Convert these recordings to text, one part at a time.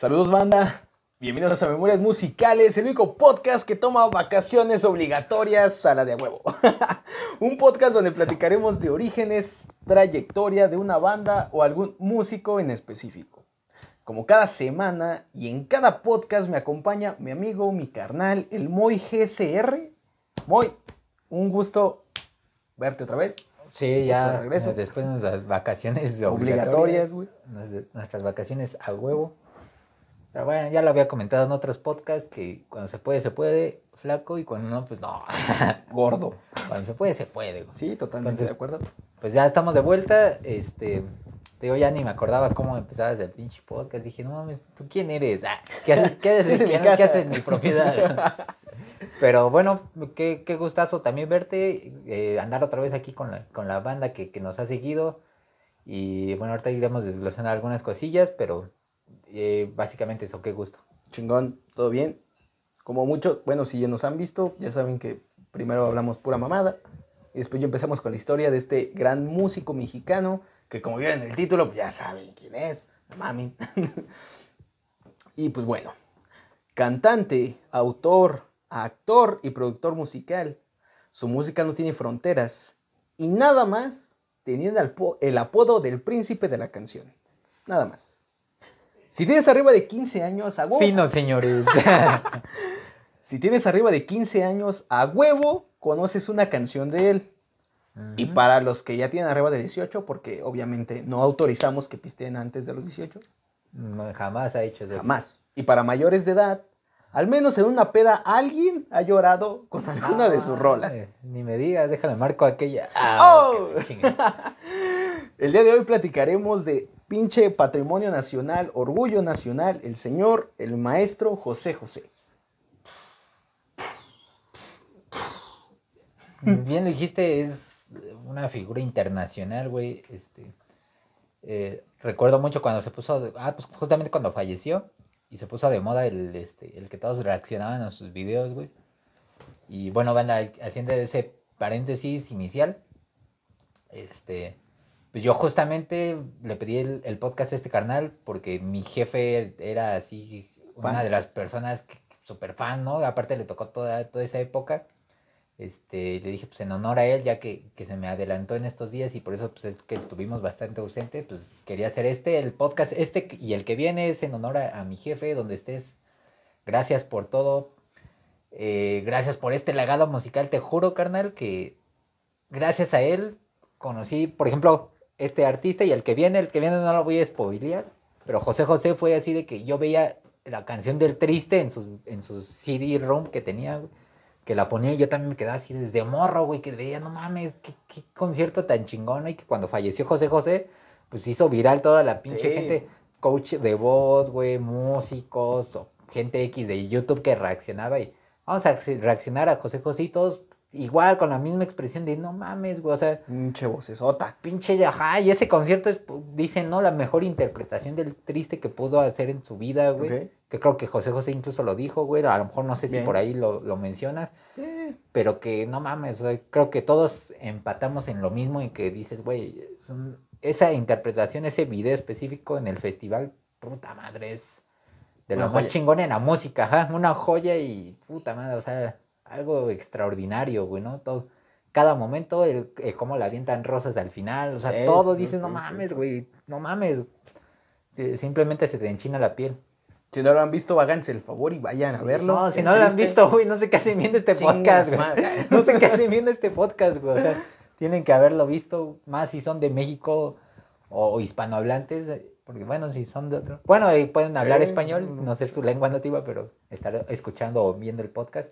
Saludos banda, bienvenidos a Memorias Musicales, el único podcast que toma vacaciones obligatorias a la de huevo. Un podcast donde platicaremos de orígenes, trayectoria de una banda o algún músico en específico. Como cada semana y en cada podcast me acompaña mi amigo, mi carnal, el Moy GCR. Moy, un gusto verte otra vez. Sí, ya regreso. después de nuestras vacaciones obligatorias, güey. Nuestras vacaciones a huevo. Pero bueno, ya lo había comentado en otros podcasts que cuando se puede, se puede, flaco, y cuando no, pues no, gordo. Cuando se puede, se puede. Güey. Sí, totalmente de acuerdo. Pues ya estamos de vuelta. Este, digo, ya ni me acordaba cómo empezabas el pinche podcast. Dije, no mames, ¿tú quién eres? Ah, ¿qué, haces, qué, haces, ¿qué, haces en mi propiedad? Pero bueno, qué, qué gustazo también verte, eh, andar otra vez aquí con la, con la banda que, que nos ha seguido. Y bueno, ahorita iremos desglosando algunas cosillas, pero eh, básicamente eso, qué gusto. Chingón, todo bien. Como mucho, bueno, si ya nos han visto, ya saben que primero hablamos pura mamada. Y después ya empezamos con la historia de este gran músico mexicano, que como vieron en el título, pues ya saben quién es, mami. y pues bueno, cantante, autor, actor y productor musical. Su música no tiene fronteras y nada más teniendo el apodo del príncipe de la canción. Nada más. Si tienes arriba de 15 años, a huevo. Fino, señores. si tienes arriba de 15 años, a huevo, conoces una canción de él. Y para los que ya tienen arriba de 18, porque obviamente no autorizamos que pisteen antes de los 18. jamás ha hecho eso. Jamás. Y para mayores de edad, al menos en una peda, alguien ha llorado con alguna de sus rolas. ni me digas, déjame marco aquella. Ah, oh. El día de hoy platicaremos de pinche patrimonio nacional, orgullo nacional, el señor, el maestro José José. Bien lo dijiste, es una figura internacional, güey. Este, eh, recuerdo mucho cuando se puso, ah, pues justamente cuando falleció y se puso de moda el, este, el que todos reaccionaban a sus videos, güey. Y bueno, van haciendo ese paréntesis inicial. Este, pues yo justamente le pedí el, podcast a este carnal porque mi jefe era así, una de las personas súper fan, ¿no? Aparte le tocó toda, toda esa época. Este, le dije, pues en honor a él, ya que, se me adelantó en estos días y por eso pues, es que estuvimos bastante ausentes, pues quería hacer este, el podcast, este y el que viene es en honor a, mi jefe, donde estés. Gracias por todo. Eh, gracias por este legado musical. Te juro, carnal, que gracias a él conocí, por ejemplo, este artista y el que viene, el que viene no lo voy a spoilear, pero José José fue así de que yo veía la canción del triste en sus, en sus CD-ROM que tenía, que la ponía y yo también me quedaba así desde morro, güey, que veía, no mames, qué, concierto tan chingón, y que cuando falleció José José, pues hizo viral toda la pinche gente, coach de voz, güey, músicos, gente X de YouTube que reaccionaba y vamos a reaccionar a José José y todos igual con la misma expresión de no mames, güey, o sea. Pinche vocesota. Pinche, ajá, y ese concierto es, dicen, ¿no? La mejor interpretación del triste que pudo hacer en su vida, güey. Que creo que José José incluso lo dijo, güey. A lo mejor no sé si por ahí lo, mencionas. Pero que no mames, güey. Creo que todos empatamos en lo mismo y que dices, güey, esa interpretación, ese video específico en el festival, puta madre, es de lo más chingón en la música, ajá. Una joya y puta madre, o sea algo extraordinario, güey, ¿no? Todo, cada momento, el, eh, cómo la avientan rosas al final, o sea, todo dices, no mames, güey, no mames. simplemente se te enchina la piel. Si no lo han visto, háganse el favor y vayan a verlo. No, si no lo han visto, güey, no sé qué hacen viendo este podcast, güey. No sé qué hacen viendo este podcast, güey. O sea, tienen que haberlo visto, más si son de México o, hispanohablantes, porque bueno, si son de otro. Bueno, pueden hablar español, no ser su lengua nativa, pero estar escuchando o viendo el podcast.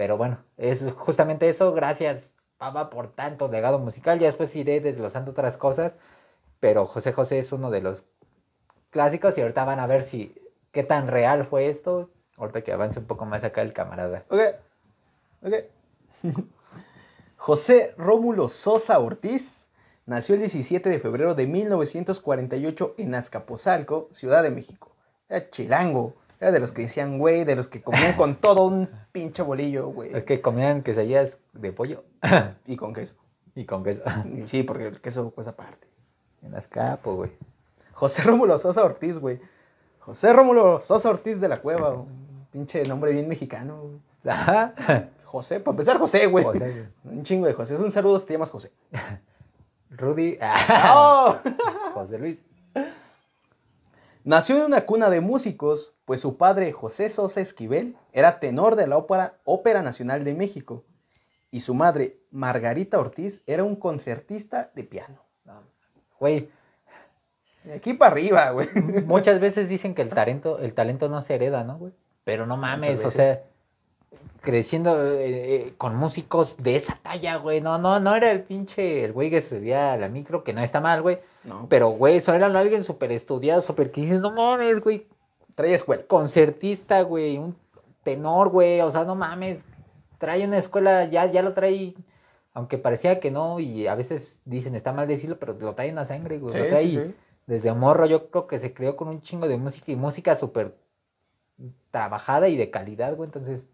Pero bueno, es justamente eso. Gracias, papá, por tanto legado musical. Ya después iré desglosando otras cosas. Pero José José es uno de los clásicos y ahorita van a ver si qué tan real fue esto. Ahorita que avance un poco más acá el camarada. Ok. Ok. José Rómulo Sosa Ortiz nació el 17 de febrero de 1948 en Azcapotzalco, Ciudad de México. Era chilango. Era de los que decían, güey, de los que comían con todo un pinche bolillo, güey. Es que comían quesadillas de pollo. y con queso. Y con queso. sí, porque el queso cuesta aparte. En las capas, güey. José Rómulo Sosa Ortiz, güey. José Rómulo Sosa Ortiz de la Cueva, un pinche nombre bien mexicano. güey. Ajá. José, para empezar, José, güey. José, güey. Un chingo de José. Un saludo si te llamas José. Rudy. ¡Oh! José Luis. Nació en una cuna de músicos, pues su padre, José Sosa Esquivel, era tenor de la ópera, Ópera Nacional de México. Y su madre, Margarita Ortiz, era un concertista de piano. Güey, De aquí para arriba, güey. muchas veces dicen que el talento, el talento no se hereda, ¿no, güey? Pero no mames, o sea, creciendo eh, eh, con músicos de esa talla, güey. No, no, no era el pinche, el güey que subía a la micro, que no está mal, güey. No, Pero, güey, eso era alguien súper estudiado, súper que dices, no mames, güey. trae escuela. Concertista, güey, un tenor, güey. O sea, no mames. Trae una escuela, ya, ya lo trae. Aunque parecía que no, y a veces dicen, está mal decirlo, pero lo trae en la sangre, güey. lo trae sí, sí. desde morro. Yo creo que se crió con un chingo de música y música súper trabajada y de calidad, güey. Entonces,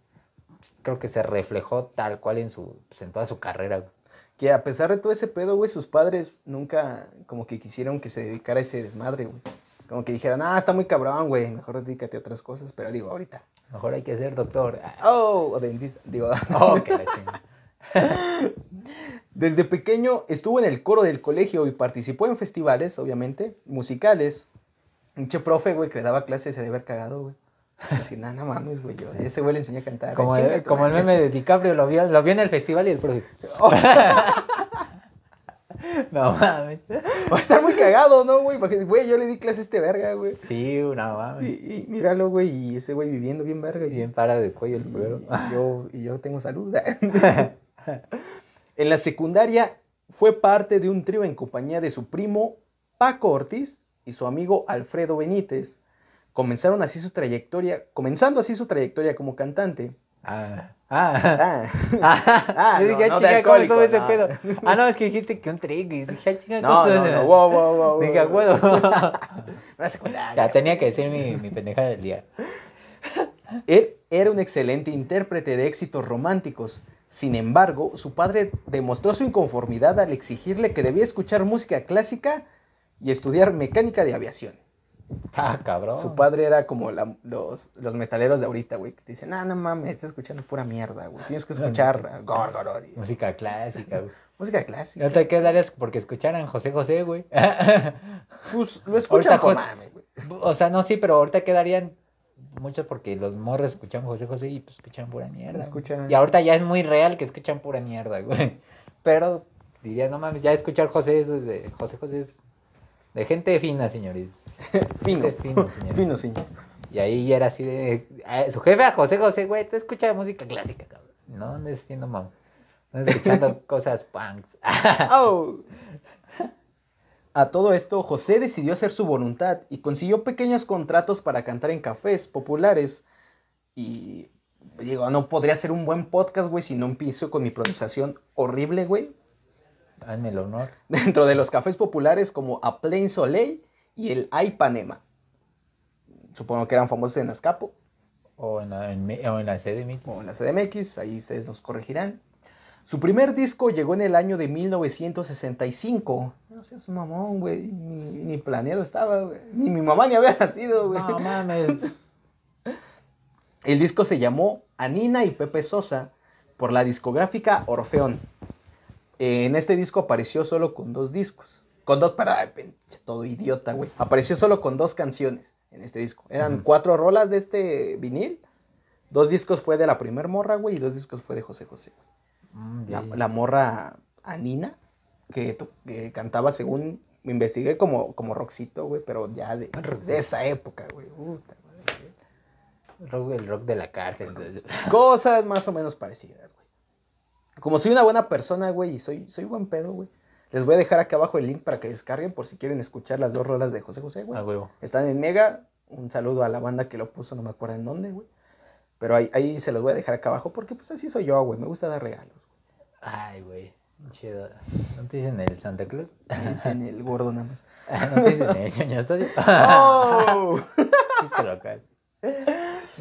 creo que se reflejó tal cual en su, pues, en toda su carrera, güey. Que a pesar de todo ese pedo, güey, sus padres nunca como que quisieron que se dedicara a ese desmadre, güey. Como que dijeran, ah, está muy cabrón, güey, mejor dedícate a otras cosas. Pero digo, ahorita. Mejor hay que ser doctor. Oh, o dentista. Digo, Oh, que la desde pequeño estuvo en el coro del colegio y participó en festivales, obviamente, musicales. Un che profe, güey, que le daba clases se debe haber cagado, güey. Así, nada, no mames, güey, yo. Ese güey le enseñé a cantar. Como, el, como meme de DiCaprio, lo vio, lo vio en el festival y el profe. no mames. Va a estar muy cagado, ¿no, güey? Porque, Güey, yo le di clase a este verga, güey. Sí, no Y, mames. y míralo, güey, y ese güey viviendo bien verga. Y Bien para de cuello el culero. Y yo, y yo tengo salud. en la secundaria fue parte de un trío en compañía de su primo Paco Ortiz y su amigo Alfredo Benítez. Comenzaron así su trayectoria, comenzando así su trayectoria como cantante. Ah. Ah. Ah, Ah, yo no, dije, no ah, de chinga, ¿cómo estuvo ese alcohólico, pedo? Ah, no, es que dijiste que un trigo. Y dije, ah, chinga, no, ¿cómo no, no, ese? wow, wow, wow, Dije. "Acuerdo". Una secundaria. Ya tenía que decir mi, mi pendejada del día. Él era un excelente intérprete de éxitos románticos. Sin embargo, su padre demostró su inconformidad al exigirle que debía escuchar música clásica y estudiar mecánica de aviación. Ah, cabrón. Su padre era como la- los, los metaleros de ahorita, güey, que te dicen, ah, no mames, estás escuchando pura mierda, güey. Tienes que escuchar y Música clásica, güey. música clásica. No te quedarías porque escucharan José José, güey. Pues lo escuchan Jos- mames, güey. O sea, no, sí, pero ahorita quedarían muchos porque los morros escuchan José José y pues escuchan pura mierda. Escuchan- Y ahorita ya es muy real que escuchan pura mierda, güey. Pero diría, no mames, ya escuchar José es de José José es de gente fina, señores. Fino, Gente fino, señores. fino, señor. Y ahí ya era así de. su jefe a José José, güey, tú escuchas música clásica, cabrón. No andes haciendo mam. No andes escuchando cosas punks. Au. A todo esto, José decidió hacer su voluntad y consiguió pequeños contratos para cantar en cafés populares. Y digo, no podría ser un buen podcast, güey, si no empiezo con mi pronunciación horrible, güey. Hazme el honor. Dentro de los cafés populares como A Plain Soleil y el Ipanema. Supongo que eran famosos en Azcapo O en la, en, o en la CDMX. o en la CDMX, ahí ustedes nos corregirán. Su primer disco llegó en el año de 1965. No seas mamón, güey. Ni, ni planeado estaba, güey. Ni mi mamá ni había nacido, güey. No mames. El disco se llamó Anina y Pepe Sosa por la discográfica Orfeón. En este disco apareció solo con dos discos. Con dos, para todo idiota, güey. Apareció solo con dos canciones en este disco. Eran cuatro rolas de este vinil. Dos discos fue de la primer morra, güey, y dos discos fue de José José. Mm, La, morra Anina, que, cantaba según, me investigué como, como rockcito, güey, pero ya de, de esa época, güey. Puta. Rock, el rock de la cárcel. Cosas más o menos parecidas, güey. Como soy una buena persona, güey, y soy, soy buen pedo, güey. Les voy a dejar acá abajo el link para que descarguen por si quieren escuchar las dos rolas de José José, güey. A huevo. Están en Mega. Un saludo a la banda que lo puso, no me acuerdo en dónde, güey. Pero ahí, ahí se los voy a dejar acá abajo porque pues así soy yo, güey. Me gusta dar regalos. Ay, güey. Chido. ¿No te dicen el Santa Claus? Me dicen el gordo nada más. ¿No te dicen el ñoño Estadio? ¡Oh! Chiste local.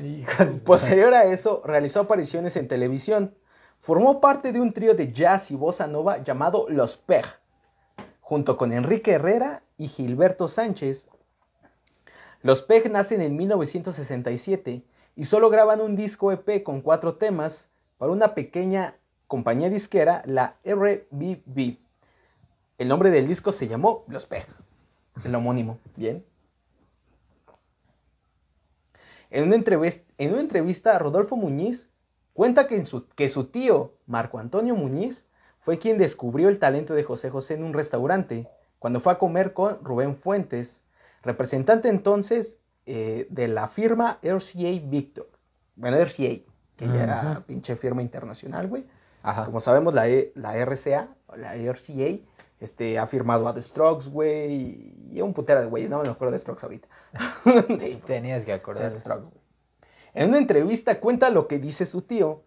Hijo de- Posterior a eso, realizó apariciones en televisión. Formó parte de un trío de jazz y bossa nova llamado Los Pej, junto con Enrique Herrera y Gilberto Sánchez. Los PEG nacen en 1967 y solo graban un disco EP con cuatro temas para una pequeña compañía disquera, la RBB. El nombre del disco se llamó Los PEG, el homónimo, ¿bien? En una, entrevista, en una entrevista, Rodolfo Muñiz cuenta que, su, que su tío, Marco Antonio Muñiz, fue quien descubrió el talento de José José en un restaurante cuando fue a comer con Rubén Fuentes, representante entonces eh, de la firma RCA Victor. Bueno, RCA, que ya era pinche firma internacional, güey. Como sabemos, la, e, la RCA, la RCA, este, ha firmado a The Strokes, güey, y un putero de güeyes, no me acuerdo de Strokes ahorita. sí, tenías que acordar. Sí, Strokes, En una entrevista cuenta lo que dice su tío.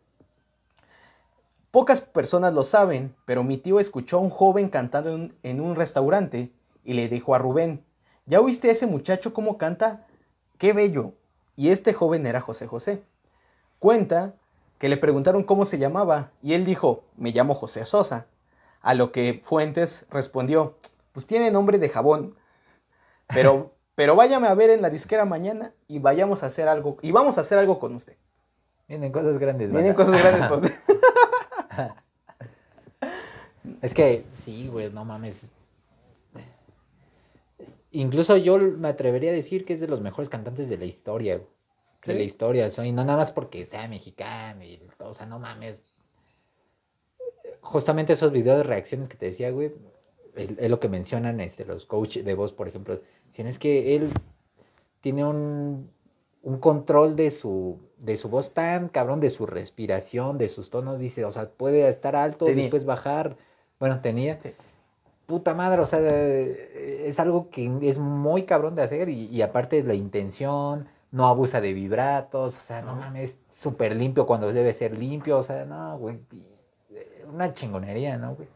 Pocas personas lo saben, pero mi tío escuchó a un joven cantando en, en un restaurante y le dijo a Rubén, ¿ya oíste a ese muchacho cómo canta? ¡Qué bello! Y este joven era José José. Cuenta que le preguntaron cómo se llamaba y él dijo, me llamo José Sosa. A lo que Fuentes respondió, pues tiene nombre de jabón, pero, pero váyame a ver en la disquera mañana y vayamos a hacer algo, y vamos a hacer algo con usted. Vienen cosas grandes. Vienen cosas grandes pues. es que, sí, güey, no mames. Incluso yo me atrevería a decir que es de los mejores cantantes de la historia, De la historia, y no nada más porque sea mexicano, y, o sea, no mames, justamente esos videos de reacciones que te decía, güey, es lo que mencionan este, los coaches de voz, por ejemplo. Tienes que él tiene un, un control de su, de su voz tan cabrón, de su respiración, de sus tonos. Dice, o sea, puede estar alto y después bajar. Bueno, tenía. Puta madre, o sea, es algo que es muy cabrón de hacer y, y aparte la intención, no abusa de vibratos, o sea, no mames, es súper limpio cuando debe ser limpio, o sea, no, güey una chingonería, ¿no, güey?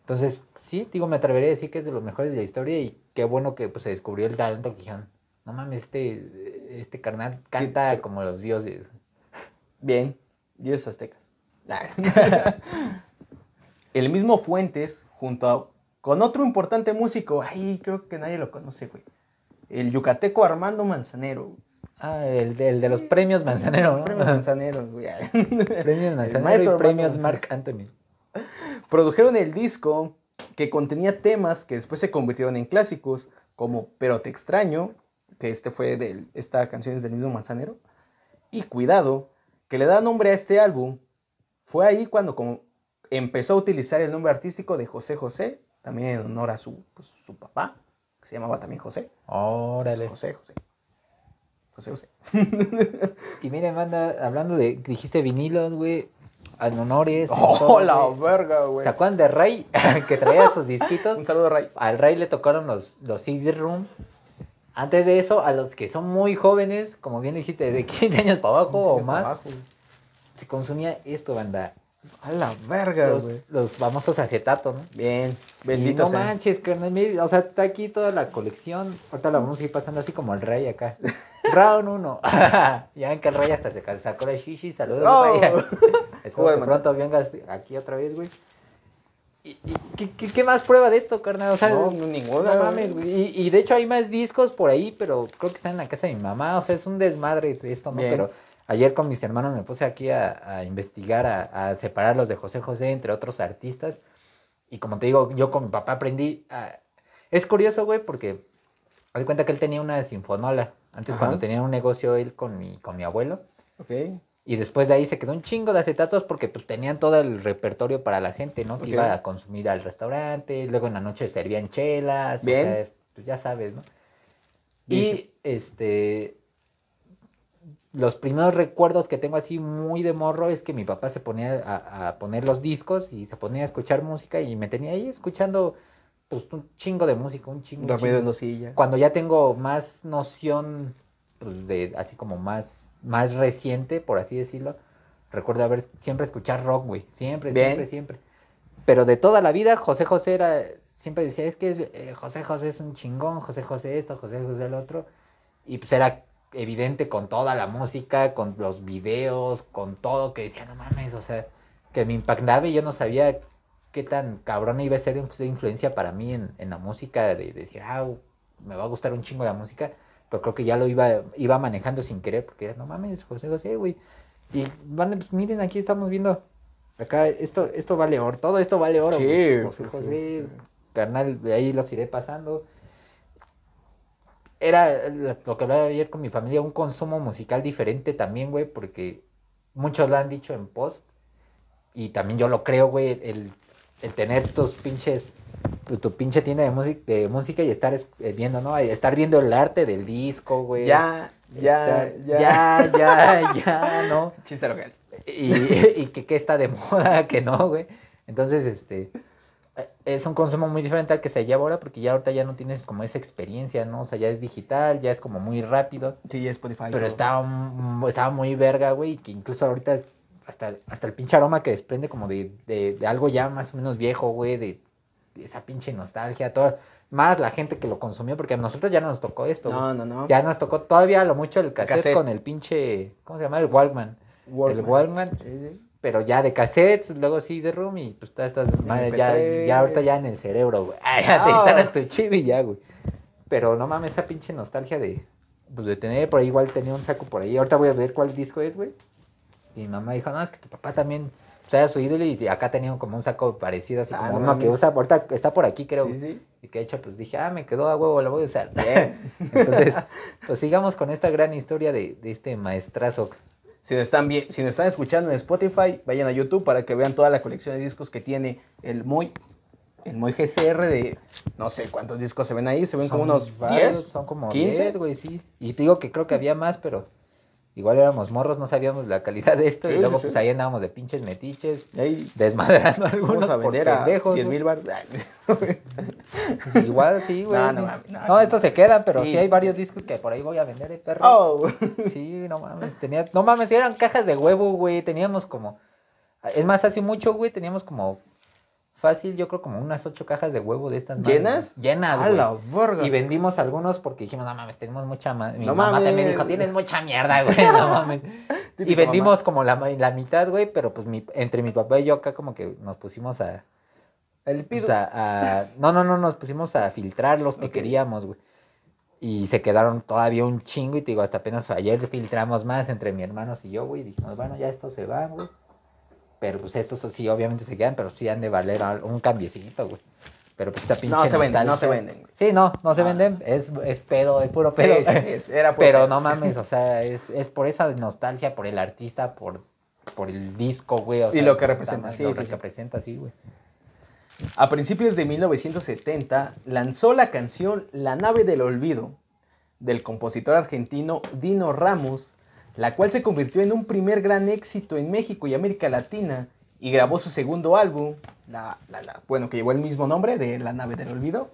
Entonces, sí, digo, me atrevería a decir que es de los mejores de la historia y qué bueno que pues, se descubrió el talento que dijeron, no mames, este, este carnal canta como los dioses. Bien, dioses aztecas. el mismo Fuentes, junto a, con otro importante músico, ay, creo que nadie lo conoce, güey. El yucateco Armando Manzanero. Ah, el de, el de los premios Manzanero, ¿no? Premios Manzanero, güey. premios Manzanero y premios Mark Anthony. Produjeron el disco que contenía temas que después se convirtieron en clásicos, como Pero te extraño, que este fue de esta canción es del mismo Manzanero, y Cuidado, que le da nombre a este álbum. Fue ahí cuando como empezó a utilizar el nombre artístico de José José, también en honor a su, pues, su papá, que se llamaba también José. Órale. José José. José José. y miren, manda, hablando de, dijiste vinilos, güey, en honores. ¡Oh, la verga, güey! ¿Se acuerdan de Ray? que traía sus disquitos. Un saludo, Ray. Al Ray le tocaron los, los CD Room. Antes de eso, a los que son muy jóvenes, como bien dijiste, de 15 años para abajo o más, se consumía esto, banda. A la verga, los, los famosos acetatos, ¿no? Bien, bendito No manches, carnal. O sea, está aquí toda la colección. Ahorita la vamos a ir pasando así como el rey acá. Round 1. ya ven que el rey hasta se sacó la shishi. Saludos, oh. Espero que pronto vengas aquí otra vez, güey. ¿Y, qué, qué, más prueba de esto, carnal? O sea, no, ninguna. No mames, güey. Y, y, de hecho hay más discos por ahí, pero creo que están en la casa de mi mamá. O sea, es un desmadre esto, ¿no? Pero ayer con mis hermanos me puse aquí a, investigar, a, a, separarlos de José José, entre otros artistas. Y como te digo, yo con mi papá aprendí a... Es curioso, güey, porque me di cuenta que él tenía una sinfonola. Antes cuando tenía un negocio él con mi, con mi abuelo. Ok. Y después de ahí se quedó un chingo de acetatos porque pues, tenían todo el repertorio para la gente, ¿no? Que iba a consumir al restaurante, luego en la noche servían chelas, o sea, pues ya sabes, ¿no? Y este los primeros recuerdos que tengo así muy de morro es que mi papá se ponía a, poner los discos y se ponía a escuchar música y me tenía ahí escuchando pues un chingo de música, un chingo. Dormido en. Cuando ya tengo más noción pues, de así como más más reciente, por así decirlo, recuerdo haber siempre escuchar rock, güey. Siempre, siempre, siempre. Pero de toda la vida, José José era, siempre decía, es que eh, José José es un chingón, José José esto, José José el otro. Y pues era evidente con toda la música, con los videos, con todo, que decía, no mames, o sea, que me impactaba y yo no sabía qué tan cabrón iba a ser influencia para mí en, la música, de, decir, ah, me va a gustar un chingo la música pero creo que ya lo iba, iba manejando sin querer, porque no mames, José José, güey. Y van, pues, miren, aquí estamos viendo, acá, esto, esto vale oro, todo esto vale oro. Sí. José sí, José, sí. carnal, de ahí los iré pasando. Era lo lo que hablaba ayer con mi familia, un consumo musical diferente también, güey, porque muchos lo han dicho en post, y también yo lo creo, güey, el, el tener tus pinches, tu, tu pinche tienda de, música de música y estar es- eh, viendo, ¿no? Estar viendo el arte del disco, güey. Ya, ya, Estar- ya. ya, ya, ya, ¿no? Chiste local. Y, y que, que está de moda, que no, güey. Entonces, este, eh, es un consumo muy diferente al que se lleva ahora, porque ya ahorita ya no tienes como esa experiencia, ¿no? O sea, ya es digital, ya es como muy rápido. Sí, ya Spotify. Pero estaba, estaba muy verga, güey, que incluso ahorita es- hasta, hasta el pinche aroma que desprende como de, de, de algo ya más o menos viejo, güey, de, de esa pinche nostalgia, todo, más la gente que lo consumió, porque a nosotros ya no nos tocó esto. No, no, no. Ya nos tocó todavía lo mucho el cassette, Cassette. con el pinche, ¿cómo se llama? El Walkman. El Walkman. Pero ya de cassettes, luego sí de room y pues todas estas madres ya, MP3. ya ahorita ya en el cerebro, güey. Ah, ya te instalan tu chip y ya, güey. Pero no mames, esa pinche nostalgia de, pues de tener por ahí, igual tenía un saco por ahí. Ahorita voy a ver cuál disco es, güey. Y mi mamá dijo, no, es que tu papá también, o sea, su ídolo y acá tenía como un saco parecido, así Ah, no uno que usa, ahorita está por aquí, creo. Sí, sí. Y que de hecho, pues dije, ah, me quedó a huevo, lo voy a usar. Bien. Entonces, pues sigamos con esta gran historia de, de este maestrazo. Si nos, están bien, si nos están escuchando en Spotify, vayan a YouTube para que vean toda la colección de discos que tiene el Moy. El Moy GCR de no sé cuántos discos se ven ahí, se ven como unos varios, 10, Son como 15. 10, güey, sí. Y te digo que creo que había más, pero igual éramos morros, no sabíamos la calidad de esto. Sí, y luego, sí, pues sí. ahí andábamos de pinches metiches, ahí desmadrando algunos vamos a por a pendejos, 10 güey. mil bar. Igual, sí, güey. No, no mames, no, estos se quedan, pero sí. Sí. hay varios discos que por ahí voy a vender, eh, perro. Oh, Sí, no mames, tenía, no mames, eran cajas de huevo, güey, teníamos como, es más, hace mucho, güey, teníamos como, fácil, yo creo como unas ocho cajas de huevo de estas. madres, ¿Llenas? güey. Llenas, a la verga. Y vendimos algunos porque dijimos, no mames, tenemos mucha ma-". Mi No mamá también dijo, tienes mucha mierda, güey, no mames. y vendimos como la, la mitad, güey, pero pues mi, entre mi papá y yo acá como que nos pusimos a, El pido. pues, a, a- no, no, no, nos pusimos a filtrar los que queríamos, güey. Y se quedaron todavía un chingo y te digo, hasta apenas ayer filtramos más entre mi hermanos y yo, güey. y Dijimos, bueno, ya estos se van, güey. Pero pues estos sí, obviamente se quedan, pero sí han de valer al- un cambiecito, güey. Pero pues esa pinche no se venden, no se venden. güey. Sí, no, no se Ah. venden. Es, es pedo, es puro pedo. Sí, sí, sí, es- era puro Pero pedo. no mames, o sea, es, es por esa nostalgia, por el artista, por, por el disco, güey. o Y sea, lo que representa, sí, lo que representa, sí, güey. A principios de 1970 lanzó la canción La nave del olvido del compositor argentino Dino Ramos, la cual se convirtió en un primer gran éxito en México y América Latina y grabó su segundo álbum, la, la- la- bueno, que llevó el mismo nombre de La nave del olvido.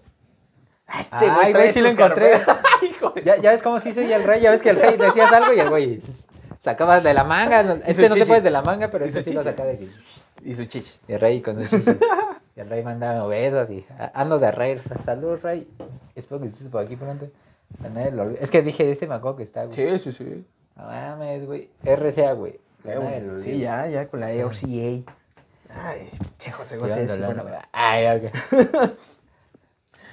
Ah, Este Ay, güey, sí lo encontré. Ya, ya ves cómo se hizo ya el rey, ya ves que el rey decías algo y el güey sacabas de la manga. Este no te puedes de la manga, pero Y este sí lo saca de aquí. Y su chichis. Y el rey con sus chichis. Y el rey manda besos y a- ando de rey. o sea, Salud, rey. Espero que estés por aquí pronto. Es que dije, este me acuerdo que está, güey. Sí, sí, sí. No mames, güey. RCA, güey. Eh, Sí, ya, ya con la RCA. Ay, che, José José, sí, bueno. Ay.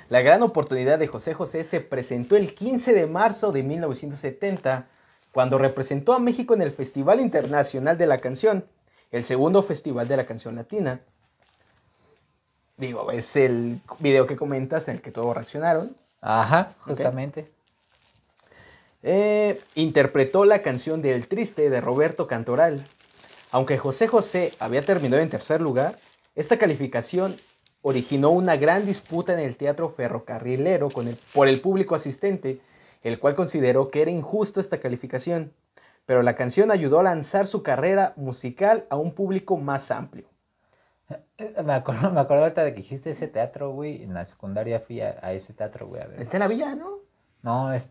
La gran oportunidad de José José se presentó el 15 de marzo de 1970, cuando representó a México en el Festival Internacional de la Canción, el segundo festival de la canción latina. Digo, es el video que comentas en el que todos reaccionaron. Ajá, justamente. Eh, interpretó la canción del Triste de Roberto Cantoral. Aunque José José había terminado en tercer lugar, esta calificación originó una gran disputa en el teatro ferrocarrilero con el- por el público asistente, el cual consideró que era injusto esta calificación, pero la canción ayudó a lanzar su carrera musical a un público más amplio. Eh, Me acuerdo, me acuerdo ahorita de que dijiste ese teatro, güey. En la secundaria fui a, a ese teatro, güey, a ver. Está en la villa, ¿no? No, es,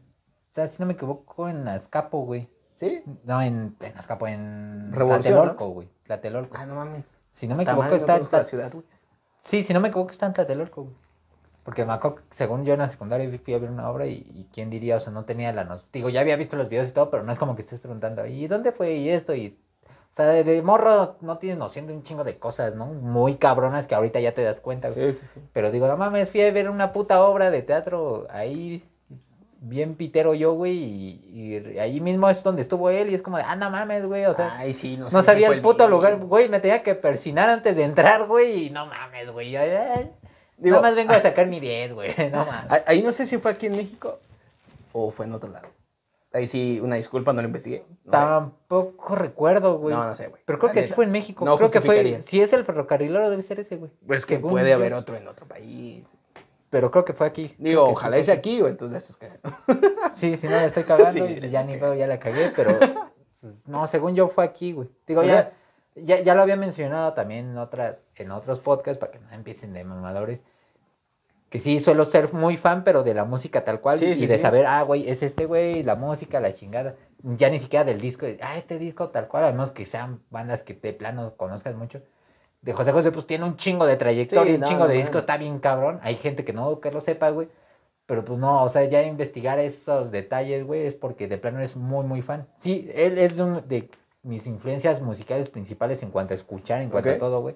sea, si no me equivoco, en Azcapo, güey. ¿Sí? No, en, en Azcapo, en Revolución, Tlatelolco, güey. Tlatelolco. Ah, no mames. Si no me equivoco, no está, la ciudad, güey. Sí, si no me equivoco, está en Tlatelolco, güey. Porque me acuerdo según yo en la secundaria fui a ver una obra y, y quién diría, o sea, no tenía la noción. Digo, ya había visto los videos y todo, pero no es como que estés preguntando, ¿y dónde fue? Y esto, y. O sea, de, de morro no tienes noción de un chingo de cosas, ¿no? Muy cabronas que ahorita ya te das cuenta, güey. Sí, sí, sí. Pero digo, no mames, fui a ver una puta obra de teatro ahí. Bien pitero yo, güey, y, y ahí mismo es donde estuvo él y es como de, ah, no mames, güey, o sea, Ay, sí, no sabía el puto lugar, güey, me tenía que persinar antes de entrar, güey, y no mames, güey, yo, eh, Digo- nada más vengo a sacar mi 10, güey, no mames. Ah, Ahí no sé si fue aquí en México o fue en otro lado. Ahí sí, una disculpa, no lo investigué. No, Tampoco recuerdo, güey. No, no sé, güey. Pero creo La que sí fue en México. No creo que fue. Si es el ferrocarrilero, debe ser ese, güey. Pues que Según puede yo. haber otro en otro país. Pero creo que fue aquí. Digo, Creo ojalá sí es fue aquí o entonces la estás cagando. Sí, si no la estoy cagando Sí, y ya ni veo, ya la cagué, pero pues, no, según yo fue aquí, güey. Digo, ya, ya, ya lo había mencionado también en otras, en otros podcasts para que no empiecen de mamadores. Que sí, suelo ser muy fan, pero de la música tal cual. Sí, y sí, de saber, ah, güey, es este güey, la música, la chingada. Ya ni siquiera del disco, ah, este disco tal cual, al menos que sean bandas que de plano conozcas mucho. De José José, pues tiene un chingo de trayectoria, Sí, un no, chingo no de discos, está bien cabrón. Hay gente que no, que lo sepa, güey. Pero pues no, o sea, ya investigar esos detalles, güey, es porque de plano es muy, muy fan. Sí, él es de, un- de mis influencias musicales principales en cuanto a escuchar, en cuanto a todo, güey.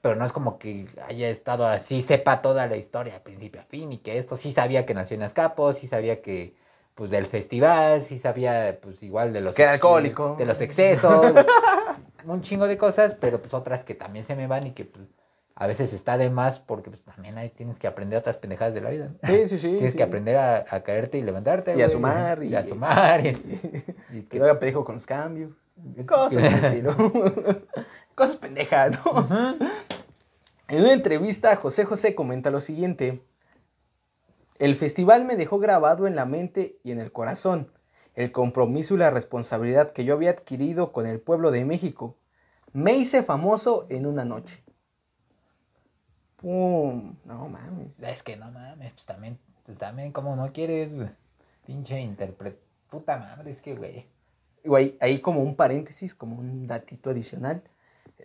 Pero no es como que haya estado así, sepa toda la historia de principio a fin y que esto sí sabía que nació en Azcapo, sí sabía que, pues, del festival, sí sabía, pues, igual de los... Que era alcohólico. De los excesos, un chingo de cosas, pero pues otras que también se me van y que, pues, a veces está de más porque, pues, también ahí tienes que aprender otras pendejadas de la vida, ¿no? Sí, sí, sí. Tienes sí. que aprender a, a caerte y levantarte. Y a sumar, Y, y- a sumar. Y, y Que que- luego pedijo con los cambios. Cosas de estilo. Cosas pendejas, ¿no? En una entrevista, José José comenta lo siguiente. El festival me dejó grabado en la mente y en el corazón el compromiso y la responsabilidad que yo había adquirido con el pueblo de México. Me hice famoso en una noche. Pum, no mames. Es que no mames, pues también, pues también como no quieres, pinche intérprete. Puta madre, es que, güey. Güey, ahí como un paréntesis, como un datito adicional.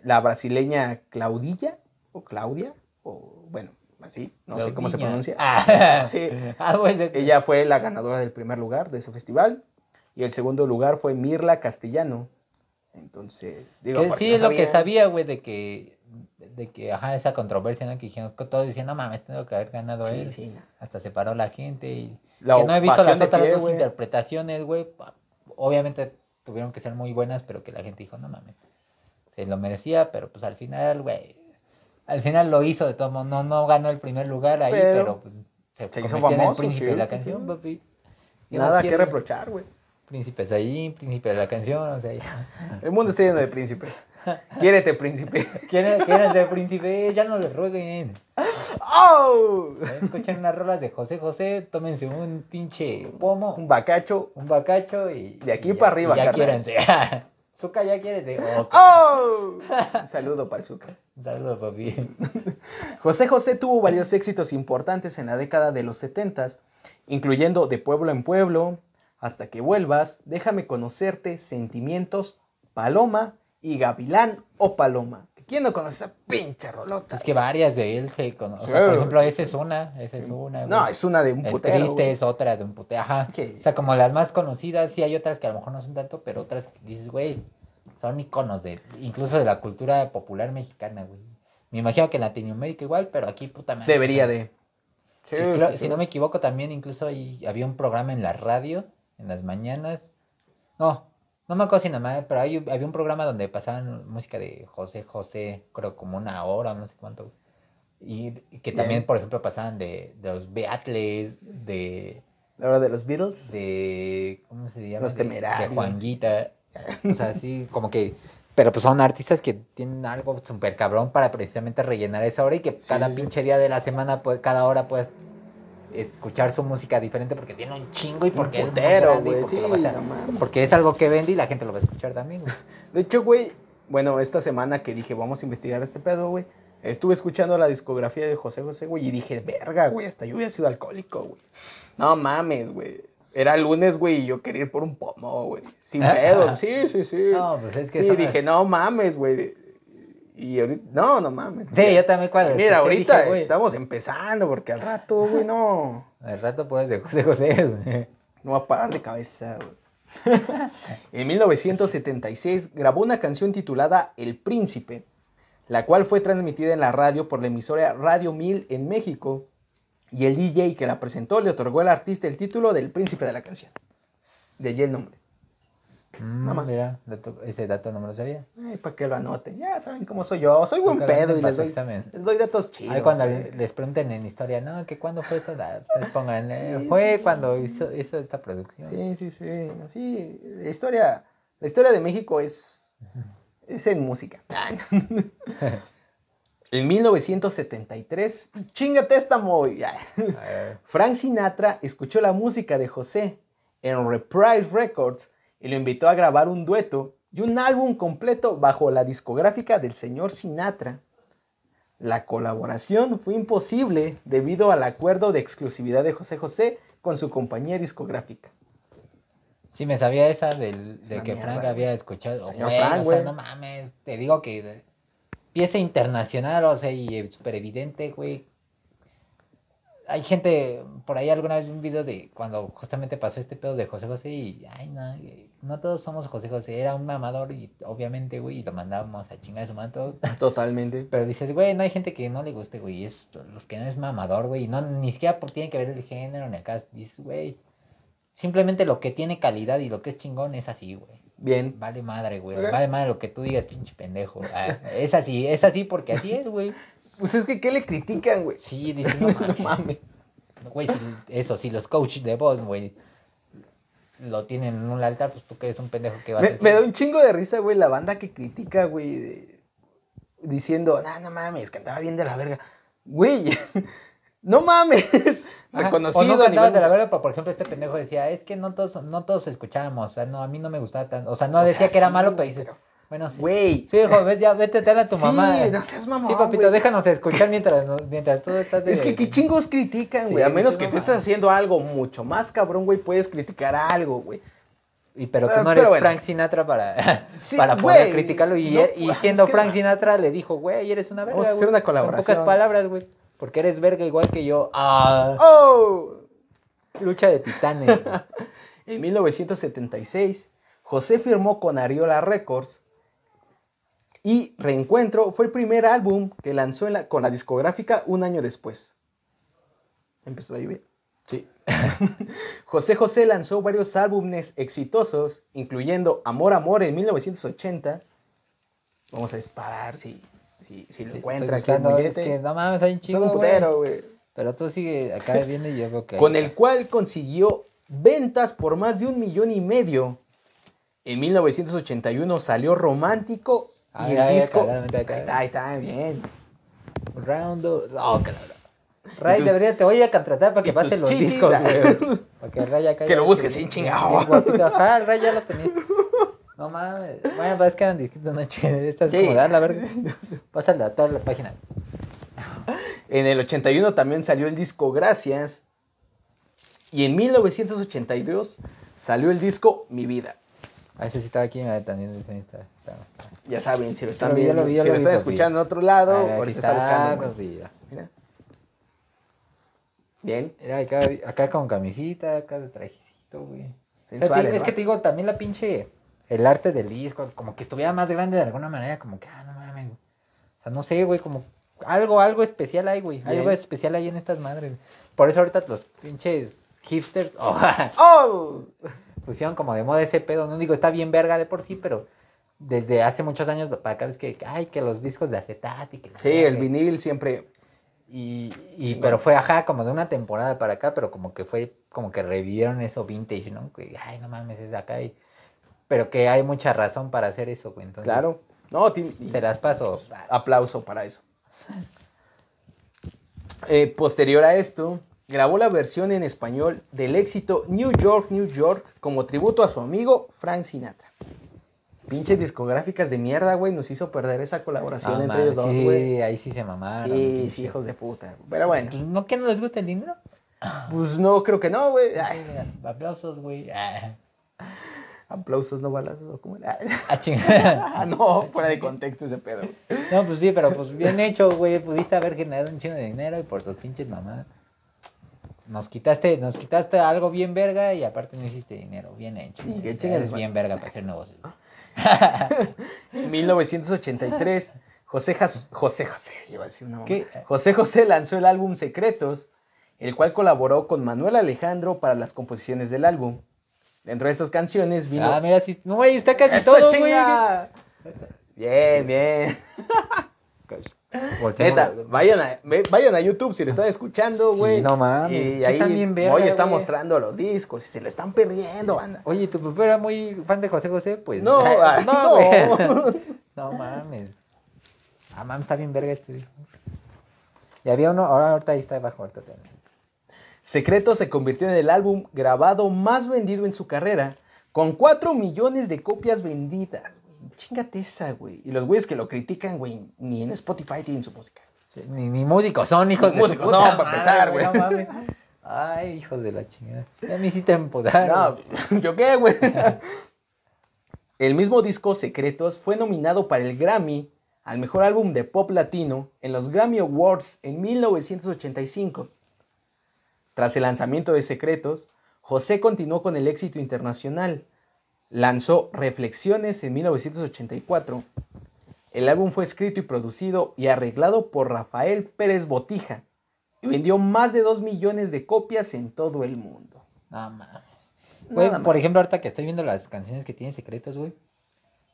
La brasileña Claudilla, o Claudia, o bueno, así, no sé cómo se pronuncia. Ah, Sí. ah, pues, Ella fue la ganadora del primer lugar de ese festival. Y el segundo lugar fue Mirla Castellano. Entonces, digo, que sí no es lo que sabía, güey, de que, de que, ajá, esa controversia, ¿no? Que dijeron, todos decían, no mames, tengo que haber ganado Sí, él. sí, no. Hasta se paró la gente y... La que no he visto las otras pie, dos interpretaciones, güey. Obviamente tuvieron que ser muy buenas, pero que la gente dijo, no mames. Se lo merecía, pero pues al final, güey. Al final lo hizo de todo modo. No, no ganó el primer lugar ahí, Pero pero, pues se, se hizo en el famoso, príncipe sí, de la sí, canción, papi. ¿Qué Nada que reprochar, güey. Príncipe Saiyín, príncipe de la canción, o sea, ya. El mundo está lleno de príncipes. Quiérete, príncipe. ¿Quieren, quieren ser príncipe? Ya no le rueguen. ¡Oh! Escuchen unas rolas de José José, tómense un pinche pomo, Un bacacho. un bacacho y. De aquí y para ya- arriba, y Ya quiérense. Zuka ya quiere Ok. ¡Oh! Un saludo para el Zucca. Un saludo, papi. José José tuvo varios éxitos importantes en la década de los 70, incluyendo De Pueblo en Pueblo, Hasta que vuelvas, Déjame conocerte, Sentimientos, Paloma y Gavilán o Paloma. ¿Quién no conoce esa pinche rolota? Es que varias de él se conocen. O sea, por ejemplo, esa es una. Esa es una. No, güey. es una de un El putero. triste güey. es otra de un putero. Ajá. O sea, como las más conocidas, sí hay otras que a lo mejor no son tanto, pero otras que dices, güey, son iconos de, incluso de la cultura popular mexicana, güey. Me imagino que en Latinoamérica igual, pero aquí puta madre. Debería de. Sí, Que creo- sí, si sí. no me equivoco, también incluso ahí había un programa en la radio, en las mañanas. No, no me acuerdo si nada más, pero ahí había un programa donde pasaban música de José José, creo como una hora, no sé cuánto. Y, y que también, Bien. por ejemplo, pasaban de, de los Beatles, de, La hora de los Beatles. de ¿cómo se llama? Los De- Temerarios. De Juanguita. O sea, sí, como que... Pero pues son artistas que tienen algo súper cabrón para precisamente rellenar esa hora y que cada sí, sí. pinche día de la semana, pues, cada hora puedes escuchar su música diferente porque tiene un chingo y porque es muy putero, y güey, porque, sí, lo vas a- no porque es algo que vende y la gente lo va a escuchar también, güey. De hecho, güey, bueno, esta semana que dije, vamos a investigar este pedo, güey, estuve escuchando la discografía de José José, güey, y dije, verga, güey, hasta yo hubiera sido alcohólico, güey. No mames, güey. Era lunes, güey, y yo quería ir por un pomo, güey. Sin pedo. Sí, sí, sí. No, pues es que Sí, dije, las- no mames, güey. Y ahorita, no, no mames. Sí, yo también cuando Mira, ahorita dije, estamos empezando, porque al rato, güey, no. Al rato puedes de José José, güey. No va a parar de cabeza, güey. en 1976 grabó una canción titulada El Príncipe, la cual fue transmitida en la radio por la emisora Radio 1000 en México. Y el DJ que la presentó le otorgó al artista el título del príncipe de la canción. De allí el nombre. Nada más. Mira, dato- ese dato no me lo sabía. Ay, para que lo anoten. Ya saben cómo soy yo. Soy buen pedo y les doy, examen. les doy datos chidos. Ahí cuando güey. les pregunten en historia, no, que cuándo fue esto, Da- les pongan, eh, Sí, fue sí. cuando hizo, hizo esta producción. Sí, sí, sí. Sí, la historia, la historia de México es, es en música. en 1973, chingate esta muy. A ver, Frank Sinatra escuchó la música de José en Reprise Records y lo invitó a grabar un dueto y un álbum completo bajo la discográfica del señor Sinatra. La colaboración fue imposible debido al acuerdo de exclusividad de José José con su compañía discográfica. Sí, me sabía esa del, Es de que mierda, Frank había escuchado. Señor Güey, Frank, o sea, güey. no mames, te digo que pieza internacional, o sea, y súper evidente, güey. Hay gente, por ahí alguna vez un video de cuando justamente pasó este pedo de José José y, ay, no, güey, no todos somos José José, era un mamador y obviamente, güey, y lo mandábamos a chingar a su manto. Totalmente. Pero dices, güey, no hay gente que no le guste, güey. Es los que no es mamador, güey. No, ni siquiera por- tiene que ver el género ni acá. Dices, güey. Simplemente lo que tiene calidad y lo que es chingón es así, güey. Bien. Vale madre, güey. Ok. Vale madre lo que tú digas, pinche pendejo. Ah, es así, es así porque así es, güey. Pues es que, ¿qué le critican, güey? Sí, dices, no No mames. mames. Güey, si, eso, si los coaches de voz, güey, lo tienen en un altar, pues tú que eres un pendejo que vas a Me, decir. me da un chingo de risa, güey, la banda que critica, güey, de- diciendo, no, no mames, cantaba bien de la verga. Güey, no mames. Ajá, Reconocido o no a nivel- de la verga, pero por ejemplo este pendejo decía, es que no todos, no todos escuchábamos, o sea, no, a mí no me gustaba tanto, o sea, no O decía sea, que era sí, malo, pero dice, pero- bueno, sí. Güey. Sí, hijo, ve- ya vete, te a tu Sí, mamá. no seas mamón, Sí, papito, déjanos escuchar mientras, mientras tú estás de... Es que qué chingos critican, Sí, güey. a menos que tú estés haciendo algo mucho más cabrón, güey, puedes criticar algo, güey. Y, pero tú Ah, no eres bueno. Frank Sinatra para, Sí, para poder criticarlo. Y, no, él- y pues, siendo es que Frank no. Sinatra le dijo, güey, eres una verga, Vamos a hacer güey". una En colaboración. pocas palabras, güey. Porque eres verga igual que yo. Ah, ¡Oh! lucha de titanes. güey. En 1976, José firmó con Ariola Records y Reencuentro fue el primer álbum que lanzó la- con la discográfica un año después. Empezó la lluvia. Sí. José José lanzó varios álbumes exitosos, incluyendo Amor Amor en 1980. Vamos a disparar si, si, si lo Sí, encuentra estoy aquí el buscando, mollete. es que no mames, hay un Son chingo, un putero, güey. Pero tú sigue acá viendo y yo veo que... con hay- el cual consiguió ventas por más de un millón y medio. En 1981 salió Romántico A y ver, el a ver, disco... acá, acá, acá. Ahí está, ahí está, bien. Round dos. Oh, claro. Ray, debería, te voy a contratar para que pases los chichis, discos, güey. Para que Ray acá Que lo busques sin chingado. Ajá, el Ray ya lo tenía. No mames. Bueno, pues es que eran disquitos, no chidos. Esta es Sí. como dar la verga. Pásale a toda la página. En el 81 también salió el disco Gracias. Y en 1982 salió el disco Mi Vida. Ah, ese sí estaba aquí, mira, también ese está. está- Ya saben, si lo están lo vi, viendo, lo vi, yo si lo lo están escuchando en otro lado, Ah, ahorita está buscando. papi, ya. Mira. Bien, Mira, acá, acá con camisita, acá de trajecito, güey. sensual. Es que te digo, también la pinche. El arte del disco, como que estuviera más grande de alguna manera, como que, ah, no mames. O sea, no sé, güey, como algo, algo especial hay, güey. Algo Bien. especial hay en estas madres. Por eso ahorita los pinches hipsters oh, ¡Oh! Pusieron como de moda ese pedo. No digo, está bien verga de por sí, pero desde hace muchos años para acá ves que, ay, que los discos de acetato y que la Sí, el vinil siempre... Y, y pero fue, ajá, como de una temporada para acá, pero como que fue, como que revivieron eso vintage, ¿no? Que, ay, no mames, es de acá. Y, pero que hay mucha razón para hacer eso, güey. Entonces, Claro. No, Se las paso. aplauso para eso. Eh, posterior a esto, grabó la versión en español del éxito New York, New York, como tributo a su amigo Frank Sinatra. Pinches discográficas de mierda, güey, nos hizo perder esa colaboración Ah, entre ellos dos, sí, güey. ahí sí se mamaron. Sí, sí, hijos de puta. Pero bueno, ¿No que no les gusta el dinero? pues no, creo que no, güey. Aplausos, güey. Ah, Aplausos, no balazos, ¿o cómo era? ah, chingada. Ah, no, fuera de contexto ese pedo. No, pues sí, pero pues bien hecho, güey. Pudiste haber generado un chingo de dinero y por tus pinches mamadas. Nos quitaste, nos quitaste algo bien verga y aparte no hiciste dinero. Bien hecho. Y que Eres bien verga para hacer negocios. En 1983, José, Jas- José José, iba a decir una. José José lanzó el álbum Secretos el cual colaboró con Manuel Alejandro para las composiciones del álbum. Dentro de estas canciones vino... Ah, mira, sí. No, güey, está casi ¡Eso, todo, güey. Bien, bien. Neta, vayan a, vayan a YouTube si lo están escuchando, Sí, güey. no mames, Y ahí bien verga, hoy está mostrando los discos y se le están perdiendo, banda. Oye, tu papá era muy fan de José José, pues. No, ah, no, no. No mames. Ah, mames, está bien verga este disco. Y había uno, ahora ahorita ahí está abajo, ahorita te lo enseño. Secreto se convirtió en el álbum grabado más vendido en su carrera, con 4 millones de copias vendidas. Chingate esa, güey. Y los güeyes que lo critican, güey, ni en Spotify tienen su música. Sí, Ni, ni músicos son, hijos Ni de músicos son, para empezar, No güey. mames. Ay, hijos de la chingada. Ya me hiciste empodar. No, ¿yo qué, güey? El mismo disco Secretos fue nominado para el Grammy al mejor álbum de pop latino en los Grammy Awards en 1985. Tras el lanzamiento de Secretos, José continuó con el éxito internacional. Lanzó Reflexiones en 1984. El álbum fue escrito y producido y arreglado por Rafael Pérez Botija y vendió más de 2 millones de copias en todo el mundo. No mames. Güey, Nada por más. ejemplo, ahorita que estoy viendo las canciones que tienen secretos, güey.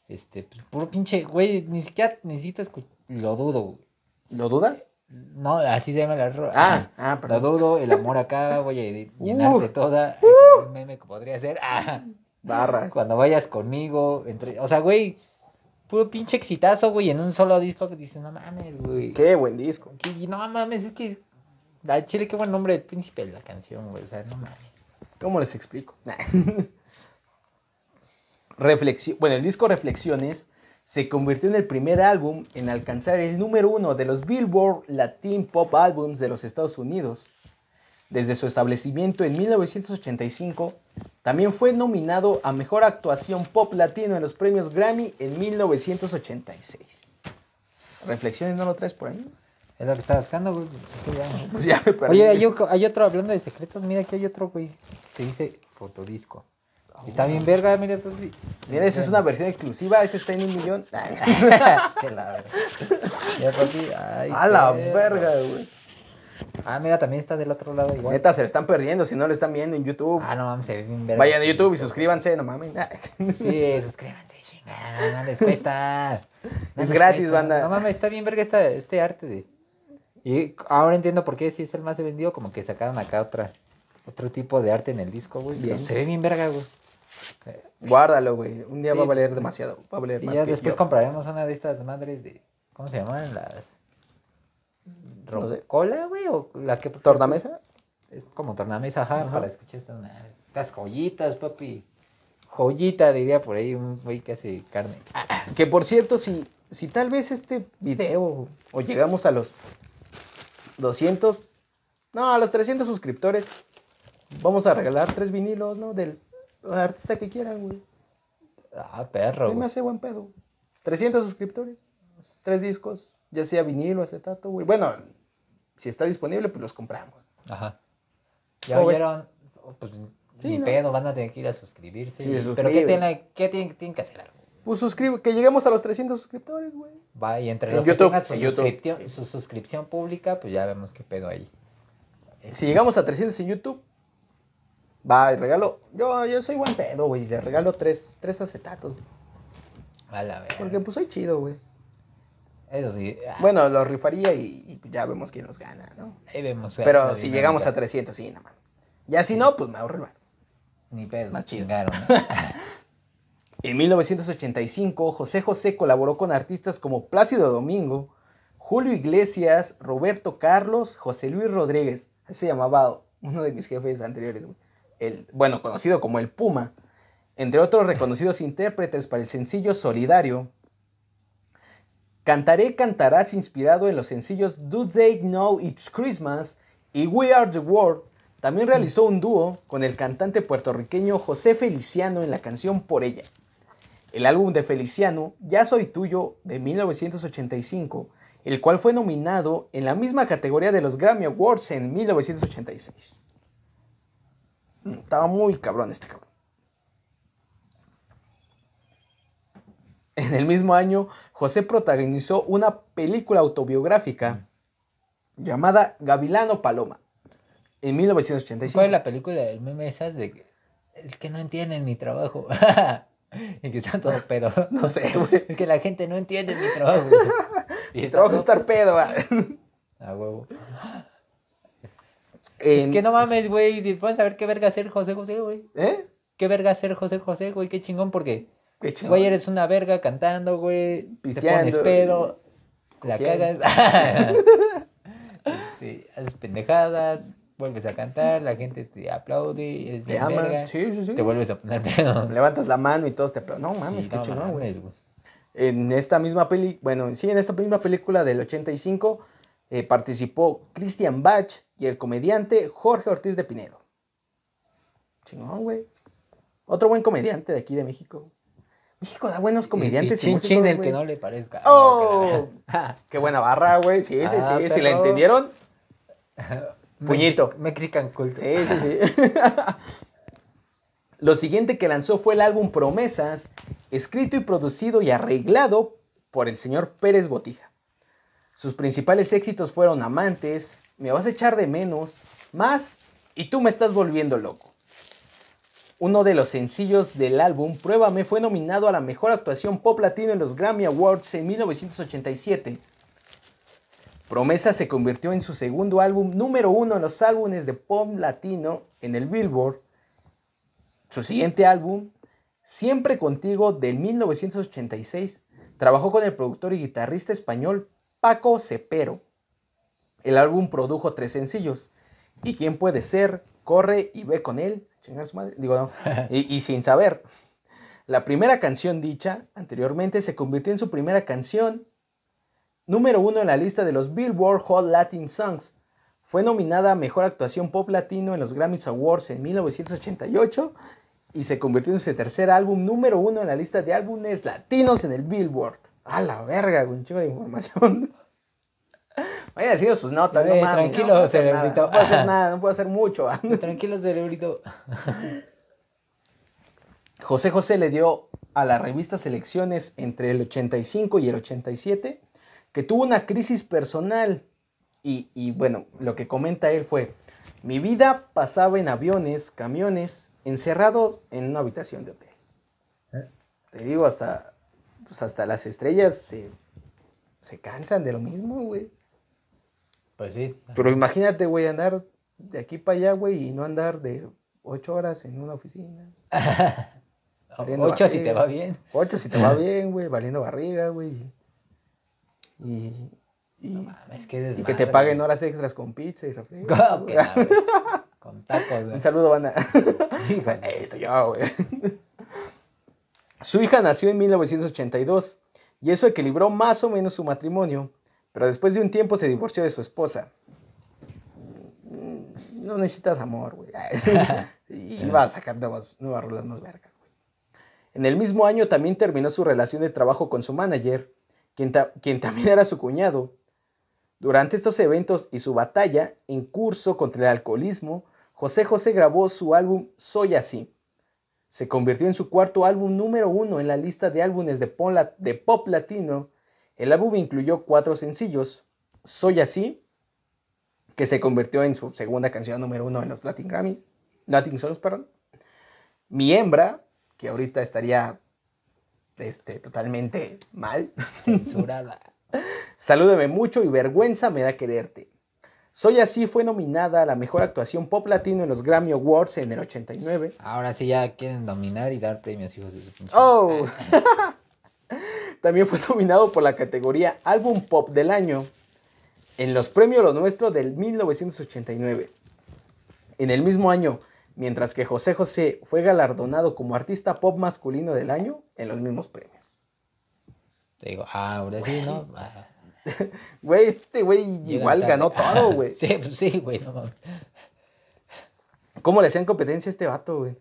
Este, pues, puro pinche, güey, ni siquiera necesito escuchar. Lo dudo, güey. ¿Lo dudas? No, así se llama la rola. Ah, ah, Lo perdón. dudo, el amor acaba, voy a llenarte toda. Como un meme que podría ser. Ah, Barras. cuando vayas conmigo, entre, o sea, güey, puro pinche exitazo, güey, en un solo disco que dices, no mames, güey. Qué buen disco. Que- No mames, es que. Chile, qué buen nombre del príncipe de la canción, güey. O sea, no mames. ¿Cómo les explico? Reflexio- bueno, el disco Reflexiones se convirtió en el primer álbum en alcanzar el número uno de los Billboard Latin Pop Albums de los Estados Unidos. Desde su establecimiento en 1985, también fue nominado a Mejor Actuación Pop Latino en los premios Grammy en 1986. ¿Reflexiones no lo traes por ahí? Es lo que estaba buscando, güey. Ya- Pues ya me perdí. Oye, hay, otro hablando de secretos. Mira, aquí hay otro, güey. Que dice fotodisco. Está bien verga, mira, pues. Mira, esa es una versión exclusiva, ese está en un millón. Que la verga. Ya, papi, ay, A la verga, güey. Ah, mira, también está del otro lado igual. Neta, se lo están perdiendo si no lo están viendo en YouTube. Ah, no mames, se ve bien verga. Vayan a YouTube y suscríbanse, no mames. Sí, suscríbanse, chingada, no les cuesta. No Es les gratis, banda. No mames, está bien verga esta, este arte de... Y ahora entiendo por qué si es el más vendido, como que sacaron acá otra, otro tipo de arte en el disco, güey. Se ve bien verga, güey. Guárdalo, güey. Un día Sí, va a valer demasiado. Va a valer Y más ya que después yo. compraremos una de estas madres de... ¿Cómo se llaman? Las... No sé. ¿Cola, güey? ¿O la que... ¿Tornamesa? Es como tornamesa, ajá, Ajá. para escuchar estas, estas joyitas, papi. Joyita, diría por ahí un güey que hace carne. Que por cierto, si, si tal vez este video o llegamos a los 200, no, a los 300 suscriptores, vamos a regalar tres vinilos, ¿no? Del artista que quieran, güey. Ah, perro, mí me hace buen pedo. 300 suscriptores, tres discos, ya sea vinilo, acetato, güey. Bueno, si está disponible, pues los compramos. Ajá. ¿Ya oyeron? Oh, Pues Sí, ni ¿no? pedo, van a tener que ir a suscribirse. Sí, y- Pero ¿qué, tiene, qué tienen, tienen que hacer algo? Pues suscribe, que lleguemos a los 300 suscriptores, güey. Va, y entre En los YouTube, que tengan su, suscripción, su suscripción pública, pues ya vemos qué pedo ahí. Si llegamos a 300 en YouTube, va, y regalo. Yo, yo soy buen pedo, güey. Le regalo tres, tres acetatos. A la verga. Porque pues soy chido, güey. Eso sí. ah, Bueno, los rifaría y, y ya vemos quién los gana, ¿no? ahí vemos. eh, Pero si dinámica. llegamos a 300, sí, nada más. Ya si no, pues me ahorro el bar. Ni pedo, más chido. chingaron. ¿no? En 1985, José José colaboró con artistas como Plácido Domingo, Julio Iglesias, Roberto Carlos, José Luis Rodríguez. Así se llamaba uno de mis jefes anteriores. El, bueno, conocido como el Puma. Entre otros reconocidos intérpretes para el sencillo Solidario. Cantaré Cantarás inspirado en los sencillos Do They Know It's Christmas y We Are the World. También realizó un dúo con el cantante puertorriqueño José Feliciano en la canción Por ella. El álbum de Feliciano, Ya Soy Tuyo, de 1985, el cual fue nominado en la misma categoría de los Grammy Awards en 1986. Mm, Estaba muy cabrón este cabrón. En el mismo año, José protagonizó una película autobiográfica llamada Gavilano Paloma, en ¿Cuál 1985. es la película? El meme esas de que, el que no entiende mi trabajo. y que está todo pedo. No sé, güey. Es que la gente no entiende mi trabajo. Y Mi trabajo es estar pedo, va. A huevo. En- Es que no mames, güey. Si pueden saber qué verga hacer José José, güey. ¿Eh? Qué verga hacer José José, güey. Qué chingón, porque, Qué chingón. güey, eres una verga cantando, güey. Te Pisteando, pones pedo. La cogiendo. cagas. Este, haces pendejadas. Vuelves a cantar. La gente te aplaude. Eres Te bien aman. verga. Sí, sí, sí. Te vuelves a poner pedo. Levantas la mano y todos te aplauden. No mames, Sí, qué no chingón, güey. En esta misma peli, bueno, sí, en esta misma película del 85 eh, participó Christian Bach y el comediante Jorge Ortiz de Pinedo. Chingón, güey. Otro buen comediante de aquí de México. México da buenos comediantes y, Y chin, chin, el güey. que no le parezca. ¡Oh! Qué buena barra, güey. Sí, sí, Ah, sí. Si la entendieron, Puñito. Mexican Cult. Sí, sí, sí. Lo siguiente que lanzó fue el álbum Promesas, escrito y producido y arreglado por el señor Pérez Botija. Sus principales éxitos fueron Amantes, Me vas a echar de menos, Más y Tú me estás volviendo loco. Uno de los sencillos del álbum, Pruébame, fue nominado a la mejor actuación pop latino en los Grammy Awards en 1987. Promesa se convirtió en su segundo álbum número uno en los álbumes de pop latino en el Billboard. Su siguiente álbum, Siempre Contigo, de 1986, trabajó con el productor y guitarrista español Paco Cepero. El álbum produjo tres sencillos. ¿Y quién puede ser? Corre y ve con él. Su madre. Digo, no. Y, y sin saber. La primera canción dicha anteriormente se convirtió en su primera canción número uno en la lista de los Billboard Hot Latin Songs. Fue nominada a Mejor Actuación Pop Latino en los Grammys Awards en 1988 y se convirtió en su tercer álbum número uno en la lista de álbumes latinos en el Billboard. A la verga, un chico de información. Vaya haciendo sus notas, no Eh, mames. tranquilo, no nada, cerebrito. No puedo hacer nada, no puedo hacer mucho. ah. Tranquilo, cerebrito. José José le dio a la revista Selecciones entre el 85 y el 87 que tuvo una crisis personal y, y, bueno, lo que comenta él fue, mi vida pasaba en aviones, camiones, encerrados en una habitación de hotel. ¿Eh? Te digo, hasta, pues hasta las estrellas se, se cansan de lo mismo, güey. Pues sí. Pero imagínate, güey, andar de aquí para allá, güey, y no andar de ocho horas en una oficina. Ocho si te va bien. Ocho si te va bien, güey, valiendo barriga, güey. Y, y, Es que y desmadre, que te paguen güey. horas extras con pizza y refresco. ¿Cómo güey. que no? Con tacos, güey. Un saludo, banda. Su- Esto yo, güey. Su hija nació en 1982 y eso equilibró más o menos su matrimonio, pero después de un tiempo se divorció de su esposa. No necesitas amor, güey. y va a sacar nuevas, nuevas rolas más vergas, güey. En el mismo año también terminó su relación de trabajo con su manager, quien, ta- quien también era su cuñado. Durante estos eventos y su batalla en curso contra el alcoholismo, José José grabó su álbum Soy Así. Se convirtió en su cuarto álbum número uno en la lista de álbumes de pop latino. El álbum incluyó cuatro sencillos. Soy Así, que se convirtió en su segunda canción número uno en los Latin Grammy. Latin Songs, perdón. Mi hembra, que ahorita estaría este, totalmente mal. Censurada. Salúdeme mucho y vergüenza me da quererte. Soy así fue nominada a la mejor actuación pop latino en los Grammy Awards en el 89. Ahora sí ya quieren dominar y dar premios, hijos de su pinche. Oh. También fue nominado por la categoría Álbum Pop del Año en los premios Lo Nuestro del 1989. En el mismo año, mientras que José José fue galardonado como artista pop masculino del año en los mismos premios. Te digo, ah, ahora sí, ¿no? Ah, Güey, este güey igual ganó todo, güey. Sí, pues sí, güey, no mames. ¿Cómo le hacían competencia a este vato, güey?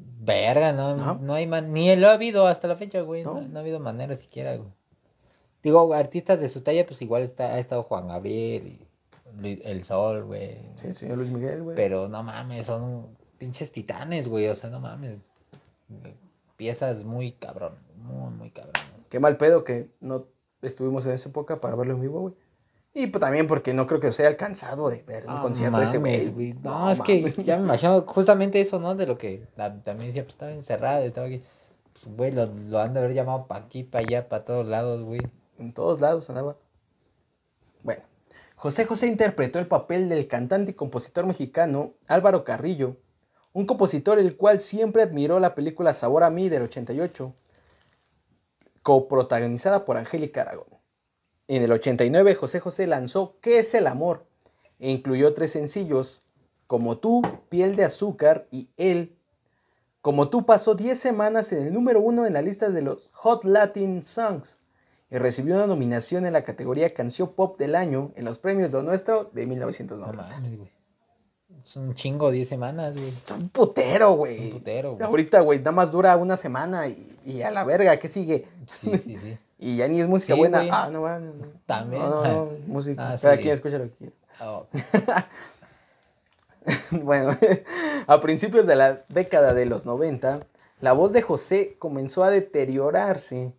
Verga, no, no hay man, ni lo ha habido hasta la fecha, güey. No, ha habido manera siquiera, güey. Digo, artistas de su talla, pues igual está, ha estado Juan Gabriel y Luis- El Sol, güey. Sí, señor Luis Miguel, güey. Pero no mames, son pinches titanes, güey. O sea, no mames. Piezas muy cabrón, muy, muy cabrón. Qué mal pedo que no estuvimos en esa época para verlo en vivo, güey. Y pues, también porque no creo que se haya alcanzado de ver un Ah, concierto de ese güey. No, es que ya me imagino justamente eso, ¿no? De lo que la- también decía, pues estaba encerrado, estaba aquí. Pues, güey, lo, lo han de haber llamado para aquí, para allá, para todos lados, güey. En todos lados andaba. Bueno, José José interpretó el papel del cantante y compositor mexicano Álvaro Carrillo, un compositor el cual siempre admiró la película Sabor a mí del 88, coprotagonizada por Angélica Aragón. En el 89 José José lanzó ¿Qué es el amor? e incluyó tres sencillos, Como tú, Piel de Azúcar y Él. Como tú pasó 10 semanas en el número uno en la lista de los Hot Latin Songs y recibió una nominación en la categoría Canción Pop del Año en los premios Lo Nuestro de No 1990. mames, güey. Es un chingo, 10 semanas, güey. Es un putero, güey. Un putero, güey. Ahorita, güey, nada más dura una semana y, y a la verga, ¿qué sigue? Sí, sí, sí. Y ya ni es música Sí, buena. Ah, no, va, no, no. También. No, no, no, música. Ah, Cada sí. quien escucha lo que quiere. Oh, Bueno, a principios de la década de los 90, la voz de José comenzó a deteriorarse.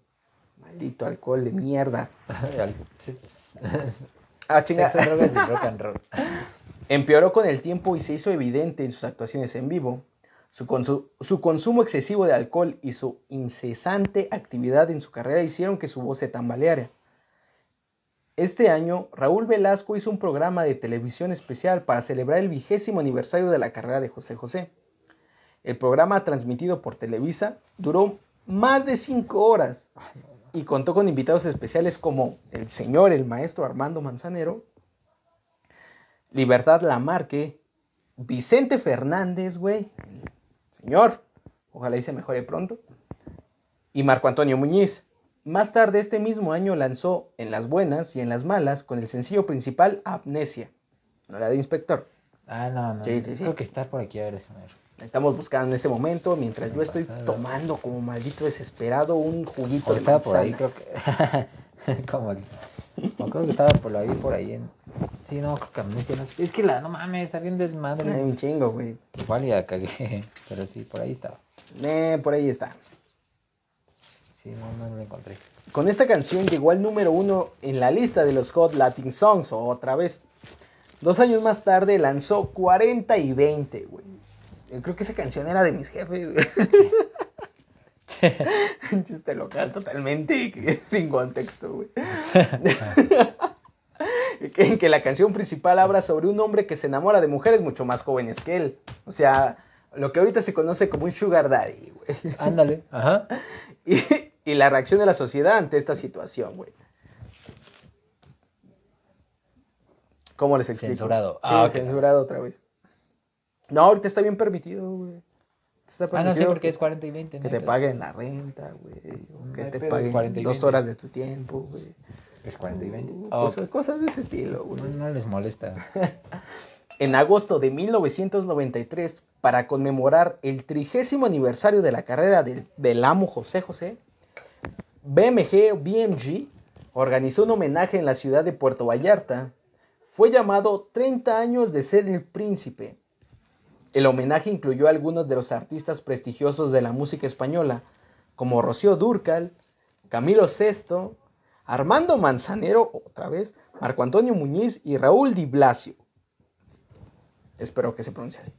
Maldito alcohol de mierda. Ah, chinga. Empeoró con el tiempo y se hizo evidente en sus actuaciones en vivo. Su, su consumo excesivo de alcohol y su incesante actividad en su carrera hicieron que su voz se tambaleara. Este año, Raúl Velasco hizo un programa de televisión especial para celebrar el vigésimo aniversario de la carrera de José José. El programa, transmitido por Televisa, duró más de cinco horas y contó con invitados especiales como el señor, el maestro Armando Manzanero, Libertad Lamarque, Vicente Fernández, güey, señor, ojalá y se mejore pronto, y Marco Antonio Muñiz. Más tarde este mismo año lanzó En las buenas y en las malas con el sencillo principal Amnesia, no era de inspector. Ah, no, no. Sí, sí, sí. Creo que está por aquí, a ver, déjame ver. Estamos buscando en ese momento mientras Sí, yo estoy tomando como maldito desesperado un juguito O de estaba por ahí, manzana. creo que. como, como creo que estaba por ahí, por ahí en. Sí, no, creo que amnesia no. Es que la, no mames, había un desmadre. Hay un chingo, güey. Igual ya cagué, pero sí, por ahí estaba. Eh, por ahí está. Sí, no, no lo encontré. Con esta canción llegó al número uno en la lista de los Hot Latin Songs, otra vez. Dos años más tarde lanzó 40 y 20, güey. Yo creo que esa canción era de mis jefes, güey. Un chiste local totalmente sin contexto, güey. que, en que la canción principal habla sobre un hombre que se enamora de mujeres mucho más jóvenes que él. O sea, lo que ahorita se conoce como un sugar daddy, güey. Ándale. Ajá. Y, y la reacción de la sociedad ante esta situación, güey. ¿Cómo les explico? Censurado. Sí, Ah, censurado otra vez. No, ahorita está bien permitido, güey. Está Ah, no sé porque es 40 y 20. Que no te hay pedo. paguen la renta, güey. o No Que hay te pedo, paguen 40 y dos 20. horas de tu tiempo, güey. Es 40 y 20. Uh, cosas, de ese estilo, güey. No, no les molesta. En agosto de 1993, para conmemorar el trigésimo aniversario de la carrera del, del amo José José, BMG o BMG organizó un homenaje en la ciudad de Puerto Vallarta. Fue llamado 30 años de ser el príncipe. El homenaje incluyó a algunos de los artistas prestigiosos de la música española, como Rocío Dúrcal, Camilo Sesto, Armando Manzanero, otra vez, Marco Antonio Muñiz y Raúl Di Blasio. Espero que se pronuncie así.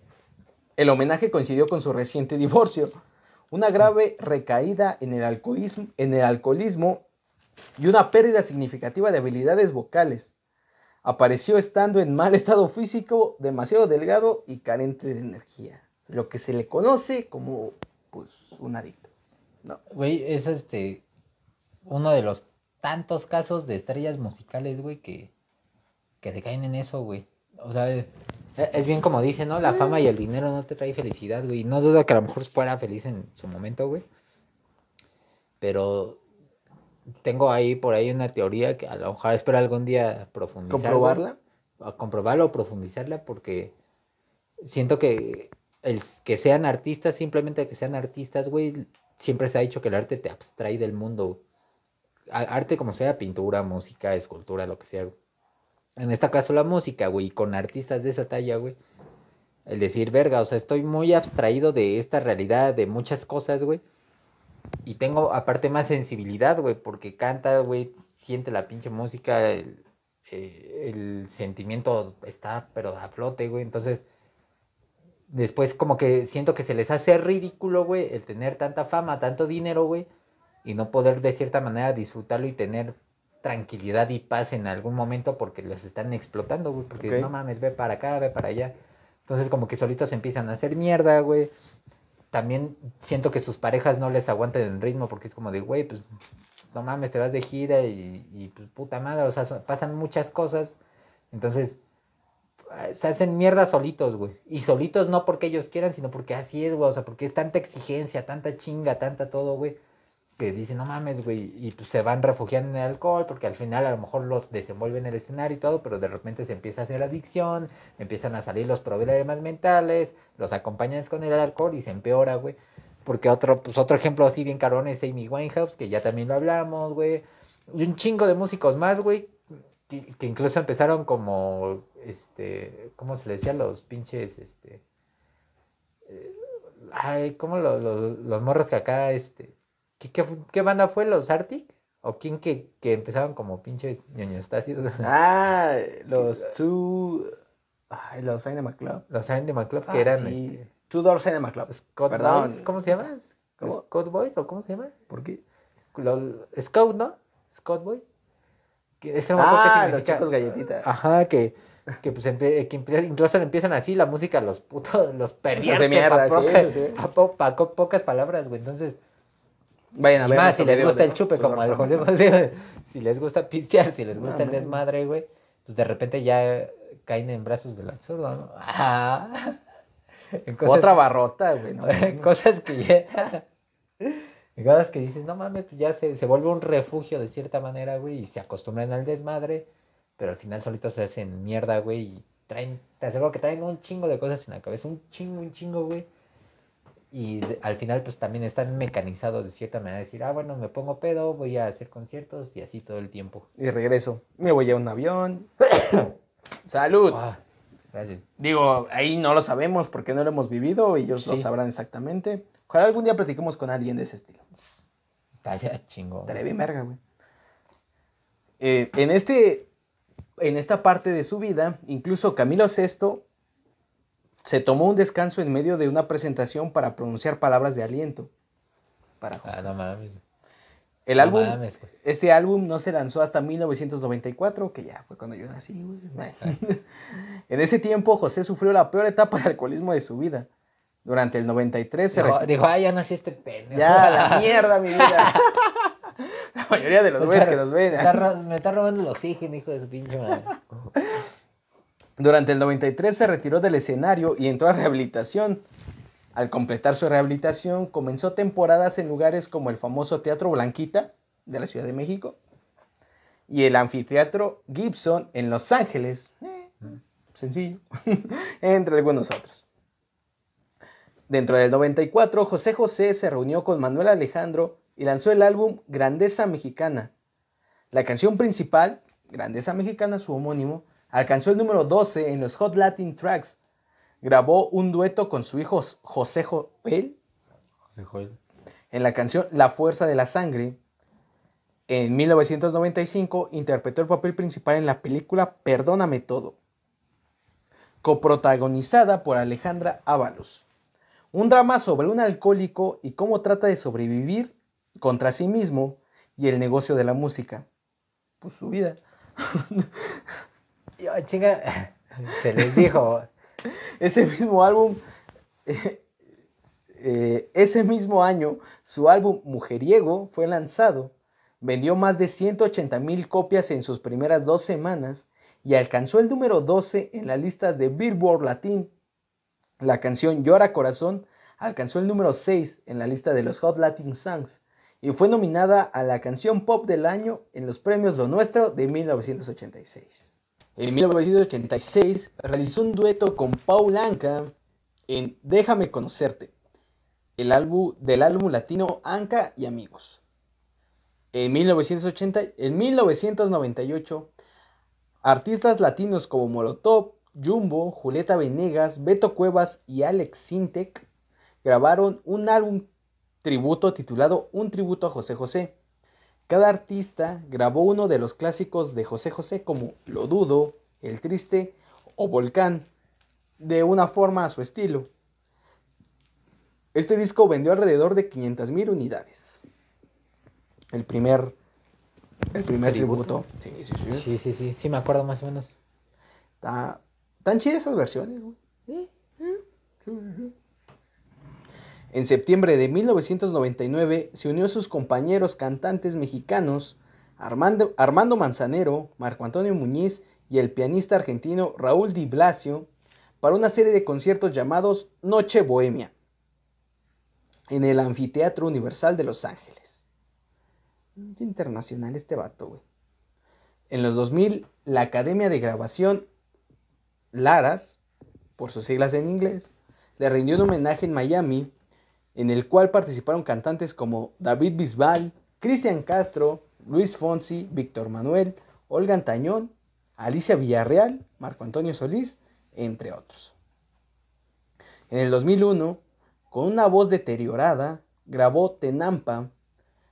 El homenaje coincidió con su reciente divorcio, una grave recaída en el alcoholismo y una pérdida significativa de habilidades vocales. Apareció estando en mal estado físico, demasiado delgado y carente de energía. Lo que se le conoce como pues, un adicto. No. Güey, es este. Uno de los tantos casos de estrellas musicales, güey, que, que decaen en eso, güey. O sea, es, bien como dicen, ¿no? La fama y el dinero no te trae felicidad, güey. No dudo que a lo mejor fuera feliz en su momento, güey. Pero tengo ahí por ahí una teoría que a lo mejor espero algún día profundizar. güey. ¿Comprobarla? a comprobarla o profundizarla porque siento que el que sean artistas, simplemente que sean artistas, güey, siempre se ha dicho que el arte te abstrae del mundo. Arte como sea, pintura, música, escultura, lo que sea. güey. En este caso la música, güey, con artistas de esa talla, güey. El decir, verga, o sea, estoy muy abstraído de esta realidad, de muchas cosas, güey. Y tengo aparte más sensibilidad, güey, porque canta, güey, siente la pinche música, el, eh, el sentimiento está, pero a flote, güey. Entonces, después como que siento que se les hace ridículo, güey, el tener tanta fama, tanto dinero, güey, y no poder de cierta manera disfrutarlo y tener tranquilidad y paz en algún momento porque los están explotando, güey, porque Ok. no mames, ve para acá, ve para allá. Entonces como que solitos empiezan a hacer mierda, güey. También siento que sus parejas no les aguantan el ritmo porque es como de, güey, pues no mames, te vas de gira y, y pues puta madre, o sea, pasan muchas cosas. Entonces, ah, se hacen mierda solitos, güey. Y solitos no porque ellos quieran, sino porque así es, güey. O sea, porque es tanta exigencia, tanta chinga, tanta todo, güey. Que dicen, no mames, güey. Y pues se van refugiando en el alcohol, porque al final a lo mejor los desenvuelven en el escenario y todo, pero de repente se empieza a hacer adicción, empiezan a salir los problemas mentales, los acompañan con el alcohol y se empeora, güey. Porque otro, pues otro ejemplo así bien carón es Amy Winehouse, que ya también lo hablamos, güey. Y un chingo de músicos más, güey, que, incluso empezaron como, este, ¿cómo se le decía? Los pinches, este, eh, ay, ¿cómo lo- lo- los morros que acá, este, ¿qué, qué, qué banda fue? ¿Los Arctic? ¿O quién que, que empezaron como pinches ñoñostácidos? Ah, los Two. Ay, los Cinema Club. Los Cinema Club, que Ah, eran, sí. este, Two Door Cinema Club. Scout Perdón. Boys, ¿cómo se llama? ¿Cómo? ¿Scout Boys o cómo se llama? ¿Por qué? Los- Scout, ¿no? Scout Boys. Que, es que no me acuerdo qué Ah, los chicos galletita. Ajá, que, que pues empe- que incluso le empiezan así la música, los putos, los pervierte mierda, pa' sí, poca- sí. pa' po- pa' pocas palabras, güey. Entonces, Vayan a y ver. más si les gusta de el chupe, como el José si les gusta pistear, si les No, gusta el desmadre, güey, pues de repente ya caen en brazos del absurdo, ¿no? En cosas- Otra barrota, güey. no, cosas que ya. cosas que dices, no mames, pues ya se, se vuelve un refugio de cierta manera, güey, y se acostumbran al desmadre, pero al final solitos se hacen mierda, güey, y traen, te aseguro que traen un chingo de cosas en la cabeza, un chingo, un chingo, güey. Y al final, pues también están mecanizados de cierta manera, decir, ah, bueno, me pongo pedo, voy a hacer conciertos y así todo el tiempo. Y regreso. Me voy a un avión. Salud. Ah, gracias. Digo, ahí no lo sabemos porque no lo hemos vivido. Ellos lo Sí. sabrán exactamente. Ojalá algún día platiquemos con alguien de ese estilo. Está ya chingón. Estaría bien verga, güey. Eh, en, este, en esta parte de su vida, incluso Camilo VI se tomó un descanso en medio de una presentación para pronunciar palabras de aliento. Para José. Ah, no mames. El no álbum, mames, este álbum no se lanzó hasta 1994, que ya fue cuando yo nací, güey. En ese tiempo, José sufrió la peor etapa de alcoholismo de su vida. Durante el 93 se Dijo, retiró- dijo, ah, ya nací este pendejo. Ya, la mierda, mi vida. la mayoría de los güeyes que nos ven. Está, me está robando el oxígeno, hijo de su pinche madre. Durante el 93 se retiró del escenario y entró a rehabilitación. Al completar su rehabilitación, comenzó temporadas en lugares como el famoso Teatro Blanquita de la Ciudad de México y el Anfiteatro Gibson en Los Ángeles. Eh, sencillo, entre algunos otros. Dentro del 94, José José se reunió con Manuel Alejandro y lanzó el álbum Grandeza Mexicana. La canción principal, Grandeza Mexicana, su homónimo, alcanzó el número 12 en los Hot Latin Tracks. Grabó un dueto con su hijo José Joel José Joel. en la canción La Fuerza de la Sangre. En 1995 interpretó el papel principal en la película Perdóname Todo, coprotagonizada por Alejandra Ábalos. Un drama sobre un alcohólico y cómo trata de sobrevivir contra sí mismo y el negocio de la música. Pues su vida. Chinga, se les dijo. Ese mismo álbum, eh, ese mismo año, su álbum Mujeriego fue lanzado. Vendió más de 180 mil copias en sus primeras dos semanas y alcanzó el número 12 en las listas de Billboard Latin. La canción Llora Corazón alcanzó el número 6 en la lista de los Hot Latin Songs y fue nominada a la canción pop del año en los premios Lo Nuestro de 1986. En 1986 realizó un dueto con Paul Anka en Déjame Conocerte, el álbum del álbum latino Anka y Amigos. En, 1980, en 1998, artistas latinos como Molotov, Jumbo, Julieta Venegas, Beto Cuevas y Alex Sintek grabaron un álbum tributo titulado Un tributo a José José, Cada artista grabó uno de los clásicos de José José como Lo Dudo, El Triste o Volcán, de una forma a su estilo. Este disco vendió alrededor de 500.000 unidades. El primer, el primer tributo. Sí, sí, sí. Sí, sí, sí, sí, me acuerdo más o menos. Está, tan chidas esas versiones, güey. En septiembre de 1999 se unió a sus compañeros cantantes mexicanos Armando, Armando Manzanero, Marco Antonio Muñiz y el pianista argentino Raúl Di Blasio para una serie de conciertos llamados Noche Bohemia en el Anfiteatro Universal de Los Ángeles. Internacional este vato, güey. En los 2000, la Academia de Grabación Laras, por sus siglas en inglés, le rindió un homenaje en Miami, en el cual participaron cantantes como David Bisbal, Cristian Castro, Luis Fonsi, Víctor Manuel, Olga Antañón, Alicia Villarreal, Marco Antonio Solís, entre otros. En el 2001, con una voz deteriorada, grabó Tenampa.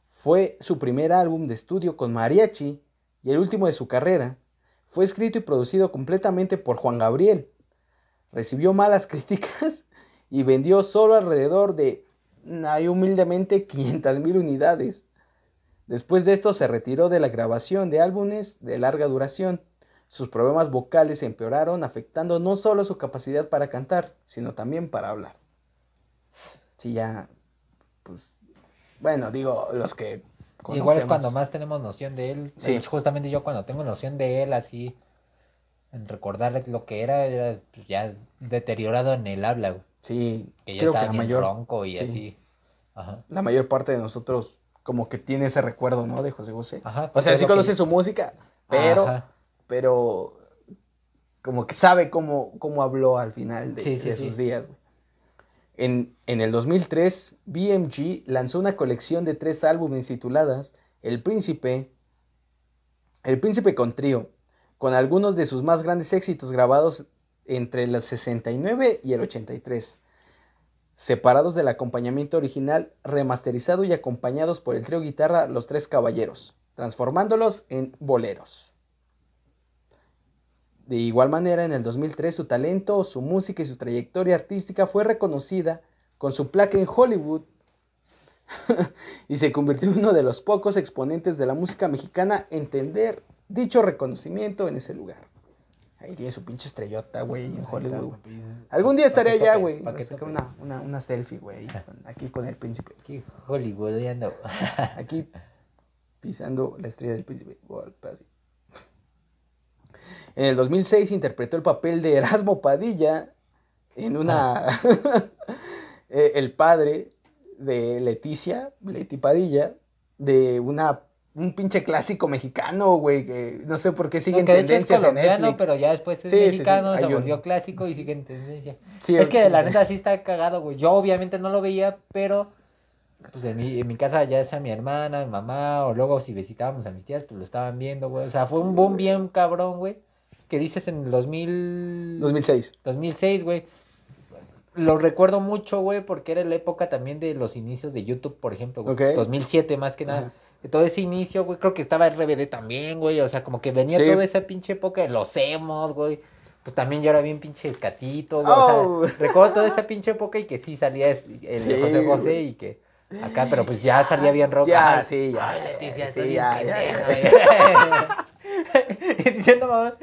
Fue su primer álbum de estudio con mariachi y el último de su carrera. Fue escrito y producido completamente por Juan Gabriel. Recibió malas críticas y vendió solo alrededor de, hay humildemente, 500 mil unidades. Después de esto se retiró de la grabación de álbumes de larga duración. Sus problemas vocales empeoraron, afectando no solo su capacidad para cantar, sino también para hablar. Sí, ya, pues, bueno, digo, los que... Igual es cuando más tenemos noción de él. Sí. justamente yo cuando tengo noción de él, así, en recordar lo que era, era ya deteriorado en el habla, Sí, que ya estaba bien mayor, bronco y así. Ajá. La mayor parte de nosotros como que tiene ese recuerdo, ¿no? De José José. Ajá, o sea, sí conoce su música, pero pero como que sabe cómo, cómo habló al final de, sus días. En, en, el 2003, BMG lanzó una colección de tres álbumes tituladas El Príncipe, El Príncipe con Trío, con algunos de sus más grandes éxitos grabados entre el 69 y el 83, separados del acompañamiento original, remasterizado y acompañados por el trío guitarra Los Tres Caballeros, transformándolos en boleros. De igual manera, en el 2003 su talento, su música y su trayectoria artística fue reconocida con su placa en Hollywood y se convirtió en uno de los pocos exponentes de la música mexicana en tener dicho reconocimiento en ese lugar. Ahí tiene su pinche estrellota, güey, en Hollywood. Algún día estaré allá, güey. Para que una, una, una selfie, güey, aquí con el príncipe. Aquí hollywoodiano. aquí pisando la estrella del príncipe. En el 2006 interpretó el papel de Erasmo Padilla en una... Eh, el padre de Leticia, Leti Padilla, de una un pinche clásico mexicano, güey, que no sé por qué siguen no, tendencias es en pero ya después es mexicano, se volvió clásico y sigue en tendencia. es que la neta sí está cagado, güey. Yo obviamente no lo veía, pero pues en mi, en mi casa ya sea mi hermana, mi mamá, o luego si visitábamos a mis tías, pues lo estaban viendo, güey. O sea, fue un boom bien cabrón, güey que dices en el 2000... 2006. 2006, güey. Lo recuerdo mucho, güey, porque era la época también de los inicios de YouTube, por ejemplo, güey. 2007 más que nada. Todo ese inicio, güey, creo que estaba RBD también, güey. O sea, como que venía toda esa pinche época de los emos, güey. Pues también yo era bien pinche escatito, güey. O sea, oh. recuerdo toda esa pinche época y que sí salía el de José José y que acá, pero pues ya salía bien rock. Ya, sí, ya. Ay, Leticia, sí, ya, Diciendo, mamá.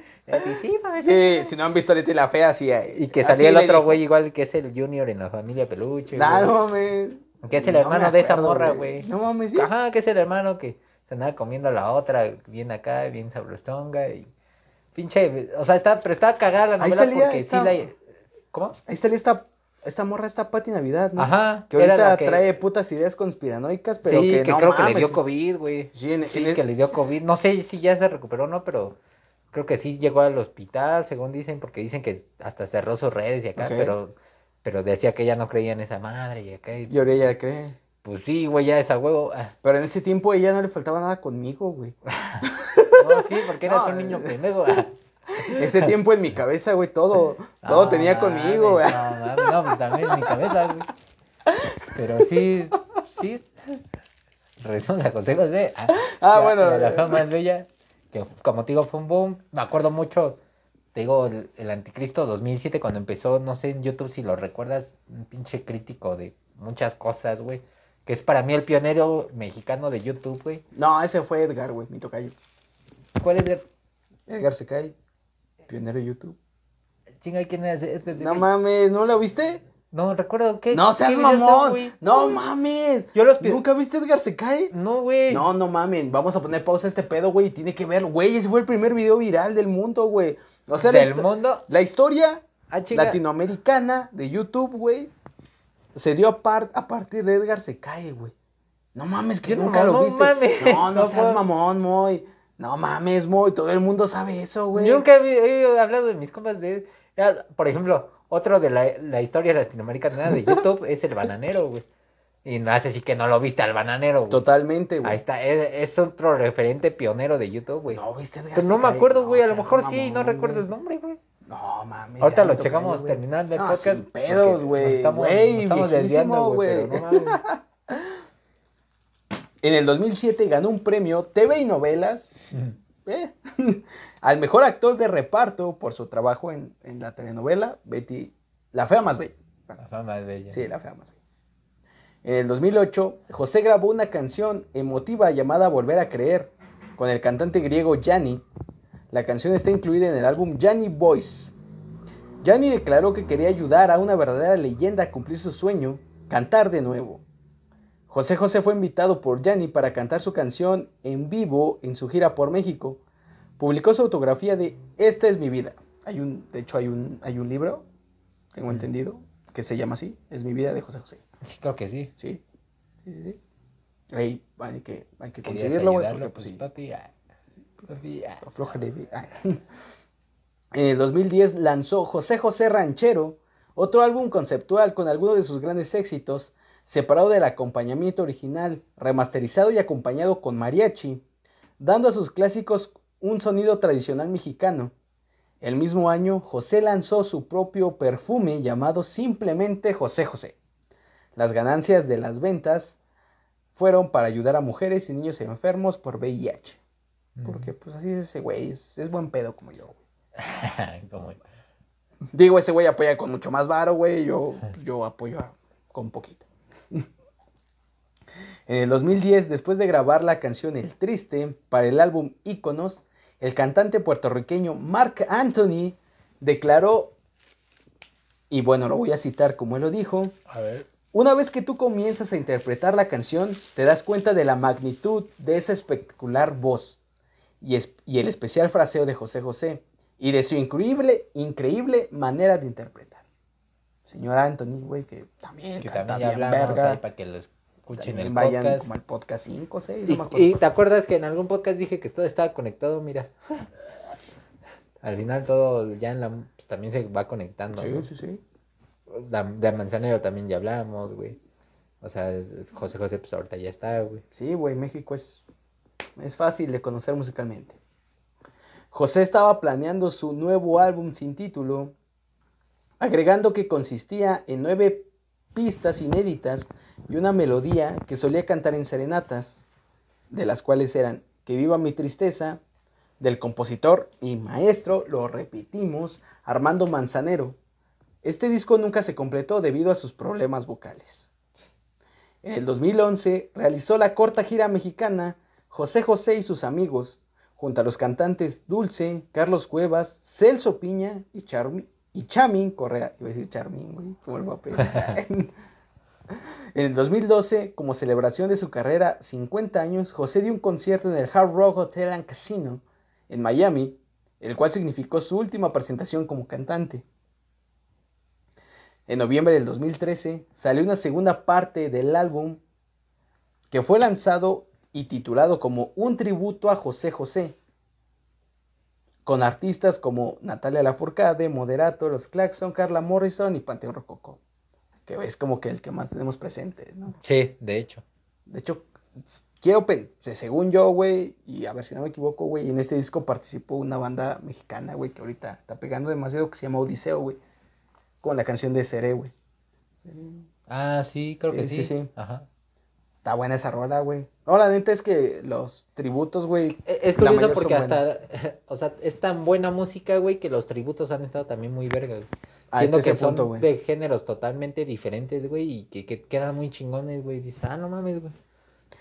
Sí, si no han visto Leti la Fea, sí. Y que salía el otro güey igual que es el Junior en la familia Peluche. No, mames. Que es el hermano de esa morra, güey. No mames, sí. Ajá, que es el hermano que se andaba comiendo a la otra, bien acá, bien sabrostonga y... Pinche, o sea, está, pero estaba cagada la novela porque sí la... ¿Cómo? Ahí salía esta esta morra está Pati Navidad, ¿no? Ajá. Que ahorita trae putas ideas conspiranoicas, pero sí, que, creo que le dio COVID, güey. Sí, sí que le dio COVID. No sé si ya se recuperó o no, pero creo que sí llegó al hospital, según dicen, porque dicen que hasta cerró sus redes y acá, pero, pero decía que ella no creía en esa madre y acá. Y, ahora ella cree. Pues sí, güey, ya esa huevo. Ah. Pero en ese tiempo ella no le faltaba nada conmigo, güey. no, sí, porque eras un niño pendejo. Ese tiempo en mi cabeza, güey, todo, todo tenía conmigo, güey. No, no, pues también en mi cabeza, güey. Pero sí, sí. regresamos a José José. Ah, Ah, bueno. y a la fama más bella, que como te digo, fue un boom. Me acuerdo mucho, te digo, el, el Anticristo 2007, cuando empezó, no sé en YouTube si lo recuerdas, un pinche crítico de muchas cosas, güey. Que es para mí el pionero mexicano de YouTube, güey. No, ese fue Edgar, güey, mi tocayo. ¿Cuál es el Edgar Secay, pionero de YouTube. chinga quién es? No mames, ¿no lo viste? No, recuerdo qué. No seas son, mamón. No mames. Yo los pi- ¿Nunca viste Edgar Secay? No, güey. No, no mamen. Vamos a poner pausa a este pedo, güey. Tiene que ver, güey. Ese fue el primer video viral del mundo, güey. O sea, la Del mundo. La historia Ah, latinoamericana de YouTube, güey, se dio a, par- a partir de Edgar se cae, güey. No mames, que Yo no- nunca lo no viste. mames. No, no, No seas mamón, Moy. No mames, Moy. Todo el mundo sabe eso, güey. Yo nunca he, he hablado de mis compas de... Por ejemplo, otro de la, la historia latinoamericana de YouTube es el bananero, güey. Y no hace así que no lo viste al bananero, güey. Totalmente, güey. Ahí está, es, es otro referente pionero de YouTube, güey. No, viste Edgar Pero no me acuerdo, güey. a lo mejor sí, no recuerdo el nombre, güey. No mames. Ahorita lo checamos terminando el No, podcast. sin pedos, güey. estamos- nos estamos desviando, güey. no. En el 2007 ganó un premio TV y novelas eh, al mejor actor de reparto por su trabajo en, en la telenovela Betty, La Fea Más Bella. La fama es bella. Sí, La Fea Más Bella. En el 2008, José grabó una canción emotiva llamada Volver a Creer con el cantante griego Yanni. La canción está incluida en el álbum Yanni Voice. Yanni declaró que quería ayudar a una verdadera leyenda a cumplir su sueño, cantar de nuevo. José José fue invitado por Yanni para cantar su canción en vivo en su gira por México. Publicó su autografía de Esta es mi vida. Hay un, de hecho, hay un, hay un libro, tengo entendido, que se llama así, Es mi vida de José José. Sí, creo que sí. Sí, sí, sí, sí. Ahí hay que, hay que conseguirlo, güey, ayudarlo, porque pues pues, sí, papi. ah, papi, ah. aflójale. En el 2010 lanzó José José Ranchero, otro álbum conceptual con algunos de sus grandes éxitos, separado del acompañamiento original, remasterizado y acompañado con mariachi, dando a sus clásicos un sonido tradicional mexicano. El mismo año, José lanzó su propio perfume llamado simplemente José José. Las ganancias de las ventas fueron para ayudar a mujeres y niños enfermos por VIH. Porque pues así es ese güey, es, es buen pedo como yo, güey. Como- Digo, ese güey apoya con mucho más varo, güey, yo, yo apoyo a- con poquito. En el 2010, después de grabar la canción El Triste para el álbum Íconos, el cantante puertorriqueño Mark Anthony declaró, y bueno, lo voy a citar como él lo dijo, A ver. Una vez que tú comienzas a interpretar la canción, te das cuenta de la magnitud de esa espectacular voz y, es- y el especial fraseo de José José y de su increíble, increíble manera de interpretar. Señor Anthony, güey, que también Que también hablamos verga. ahí para que lo escuchen También el vayan podcast. como al podcast 5, 6, Y, no me acuerdo. y te acuerdas que en algún podcast dije que todo estaba conectado, mira. Al final todo ya en la pues, también se va conectando. ¿no? Sí, sí, sí. Da- De Manzanero también ya hablamos, güey. O sea, José José pues ahorita ya está, güey. Sí, güey, México es, es fácil de conocer musicalmente. José estaba planeando su nuevo álbum sin título, agregando que consistía en nueve pistas inéditas y una melodía que solía cantar en serenatas, de las cuales eran Que viva mi tristeza, del compositor y maestro, lo repetimos, Armando Manzanero. Este disco nunca se completó debido a sus problemas vocales. En el 2011 realizó la corta gira mexicana José José y sus amigos, junto a los cantantes Dulce, Carlos Cuevas, Celso Piña y, Chamin Correa. Charmin, el guapo. en el 2012, como celebración de su carrera 50 años, José dio un concierto en el Hard Rock Hotel and Casino en Miami, el cual significó su última presentación como cantante. En noviembre del 2013 salió una segunda parte del álbum que fue lanzado y titulado como Un tributo a José José, con artistas como Natalia Lafourcade, Moderato, Los Claxon, Carla Morrison y Panteón Rococó, que es como que el que más tenemos presente, ¿no? Sí, de hecho. De hecho, quiero, según yo, güey, y a ver si no me equivoco, güey, en este disco participó una banda mexicana, güey, que ahorita está pegando demasiado, que se llama Odiseo, güey, con la canción de Seré, güey. Ah, sí, creo Sí, que sí, sí. sí. Ajá. Está buena esa rola, güey. No, la neta es que los tributos, güey. E- Es curioso porque hasta, o sea, es tan buena música, güey, que los tributos han estado también muy verga, güey. Ah, Siendo este que punto, son de géneros totalmente diferentes, güey, y que, que quedan muy chingones, güey. Dices, ah, no mames, güey.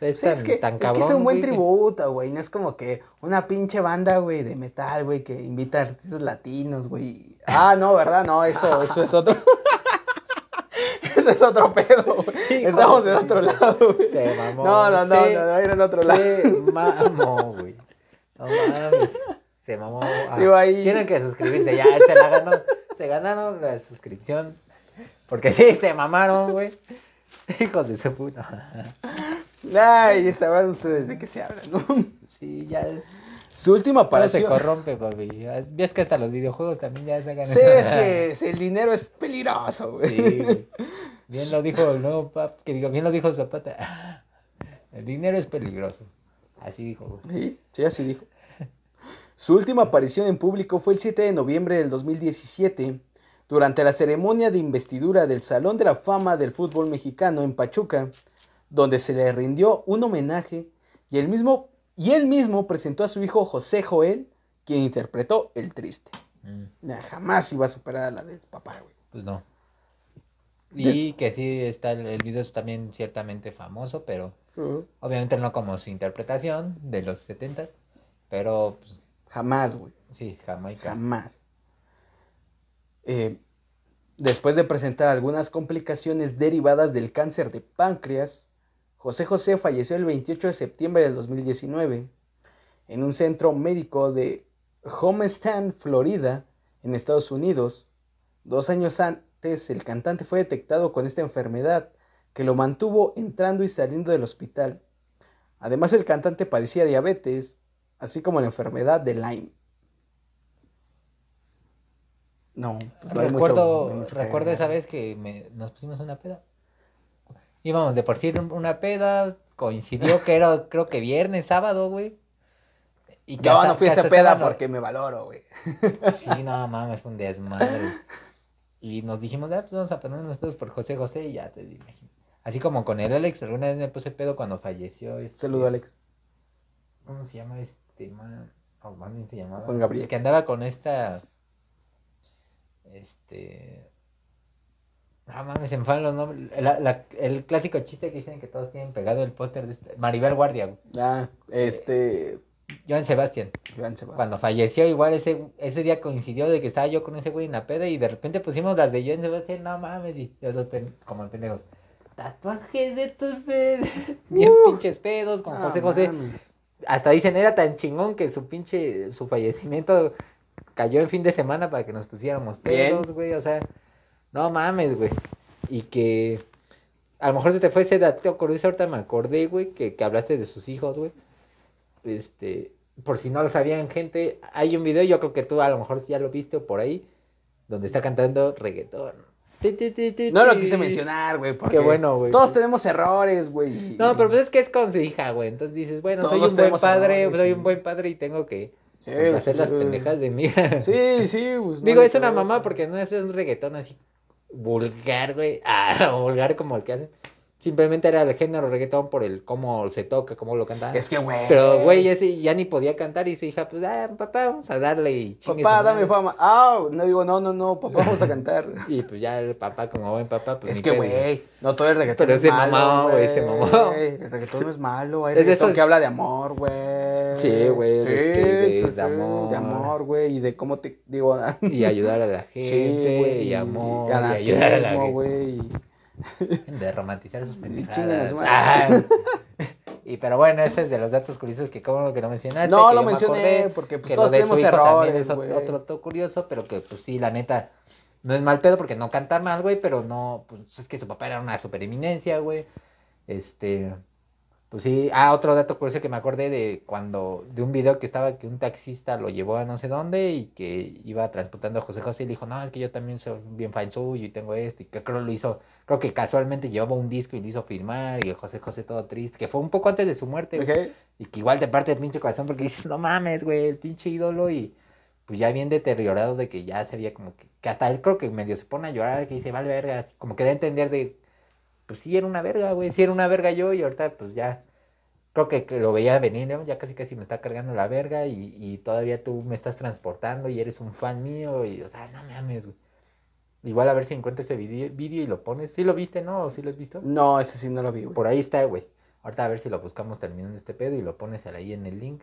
Es, Sí, tan, es, que, tan es que es un buen güey, tributo, güey. No es como que una pinche banda, güey, de metal, güey, que invita a artistas latinos, güey. Ah, no, ¿verdad? No, eso, eso es otro. eso es otro pedo, güey. Estamos en otro lado, güey. Se mamó. No, no, no, se- no, no, era en otro lado. Se mamó, güey. No mames. Se mamó. Ah, Digo, ahí- Tienen que suscribirse, ya, se la ganó. Se ganaron la suscripción. Porque sí, se mamaron, güey. Hijos de su puta. Ay, sabrán ustedes de qué se habla, ¿no? Sí, ya. Su última Todo se aparición. corrompe, papi. Ves que hasta los videojuegos también ya sacan Sí, es que el dinero es peligroso, güey. Sí, güey. Bien lo dijo el nuevo pap, que digo, bien lo dijo Zapata. El dinero es peligroso. Así dijo, güey. Sí, sí, así dijo. Su última aparición en público fue el 7 de noviembre del 2017, durante la ceremonia de investidura del Salón de la Fama del Fútbol Mexicano en Pachuca, donde se le rindió un homenaje y él mismo, y él mismo presentó a su hijo José Joel, quien interpretó El Triste. Mm, Nah, jamás iba a superar a la del papá, güey. Pues no. Y que sí, está el, el video es también ciertamente famoso, pero obviamente no como su interpretación de los 70, pero pues, Jamás, güey. sí, Jamaica. Jamás. Eh, después de presentar algunas complicaciones derivadas del cáncer de páncreas, José José falleció el 28 de septiembre del 2019 en un centro médico de Homestead, Florida, en Estados Unidos. Dos años antes, el cantante fue detectado con esta enfermedad que lo mantuvo entrando y saliendo del hospital. Además, el cantante padecía diabetes, así como la enfermedad de Lyme. No, pues no mucho- recuerdo no hay mucho recuerdo esa vez que me, nos pusimos una peda. Íbamos de por sí en una peda, coincidió que era creo que viernes, sábado, güey. Y que hasta- no fui a esa peda porque me valoro, güey. Sí, no mames, fue un desmadre. Y nos dijimos, ah, pues vamos a poner unos pedos por José José y ya te imagino. Así como con el Alex, alguna vez me puse pedo cuando falleció. Este, Saludo, Alex. ¿Cómo se llama este man? Oh, más bien se llamaba. Juan Gabriel. El que andaba con esta. Este. No mames, se me fueron los nombres. La- la- el clásico chiste que dicen que todos tienen pegado el póster de este. Maribel Guardia, güey. Ah, este. Joan Sebastián. Joan Sebastián. Cuando falleció, igual ese, ese día coincidió de que estaba yo con ese güey en la peda y de repente pusimos las de Joan Sebastián, no mames, y los pen- como pendejos. Tatuajes de tus pedos. Bien pinches pedos con Ah, José José. mames. Hasta dicen, era tan chingón que su pinche, su fallecimiento cayó en fin de semana para que nos pusiéramos Bien. pedos, güey, o sea, no mames, güey. Y que a lo mejor se te fue ese dato curioso, ahorita me acordé, güey, que, que hablaste de sus hijos, güey. Este, por si no lo sabían, gente, hay un video, yo creo que tú a lo mejor ya lo viste por ahí, donde está cantando reggaetón. No lo quise mencionar, güey. porque bueno, güey. Todos tenemos errores, güey. No, pero pues es que es con su hija, güey. Entonces dices, bueno, soy un buen padre, errores, soy sí. un buen padre y tengo que Sí, hacer las sí. pendejas de mi hija. Sí, sí. pues, Digo, es una mamá porque no es un reggaetón así vulgar, güey. Ah, vulgar como el que hacen. Simplemente era el género reggaetón por el cómo se toca, cómo lo canta. Es que, güey. Pero, güey, ese ya ni podía cantar y su hija, pues, ah, papá, vamos a darle y Papá, dame fama. Ah, no digo, no, no, no, papá, vamos a cantar. Y pues ya el papá, como buen papá, pues es que, güey, no todo el reggaetón Pero es ese malo, mamó, güey, ese mamó. El reggaetón no es malo, hay Es reggaetón esos- que habla de amor, güey. Sí, güey, de este, sí, de sí, amor. De amor, güey, y de cómo te, digo, Y ayudar a la sí, gente, güey, y amor, y y ayudar a la anarquismo, gente. güey. De romantizar sus pendejadas. su. Ah. Y pero bueno, ese es de los datos curiosos que como que no mencionaste. No, que lo yo me mencioné, acordé, porque, pues, que todos lo de su tenemos hijo errores, es otro dato curioso, pero que pues sí, la neta, no es mal pedo porque no canta mal, güey, pero no, pues es que su papá era una super eminencia, güey. Este, pues sí, ah, otro dato curioso que me acordé de cuando, de un video que estaba que un taxista lo llevó a no sé dónde y que iba transportando a José José y le dijo, no, es que yo también soy bien fan suyo y tengo esto, y que creo lo hizo, creo que casualmente llevaba un disco y lo hizo firmar y el José José todo triste, que fue un poco antes de su muerte, güey. Ok. Y que igual te parte el pinche corazón porque dices, no mames, güey, el pinche ídolo y pues ya bien deteriorado de que ya se veía como que, que hasta él creo que medio se pone a llorar, que dice, vale vergas, como que da a entender de, pues sí era una verga, güey, sí era una verga yo y ahorita pues ya, creo que, que lo veía venir, ¿no? Ya casi casi me está cargando la verga y, y todavía tú me estás transportando y eres un fan mío y, o sea, no mames, güey. Igual a ver si encuentras ese video, video y lo pones. ¿Sí lo viste, no? ¿O sí lo has visto? No, ese sí no lo vi, güey. Por ahí está, güey. Ahorita a ver si lo buscamos terminando este pedo y lo pones ahí en el link.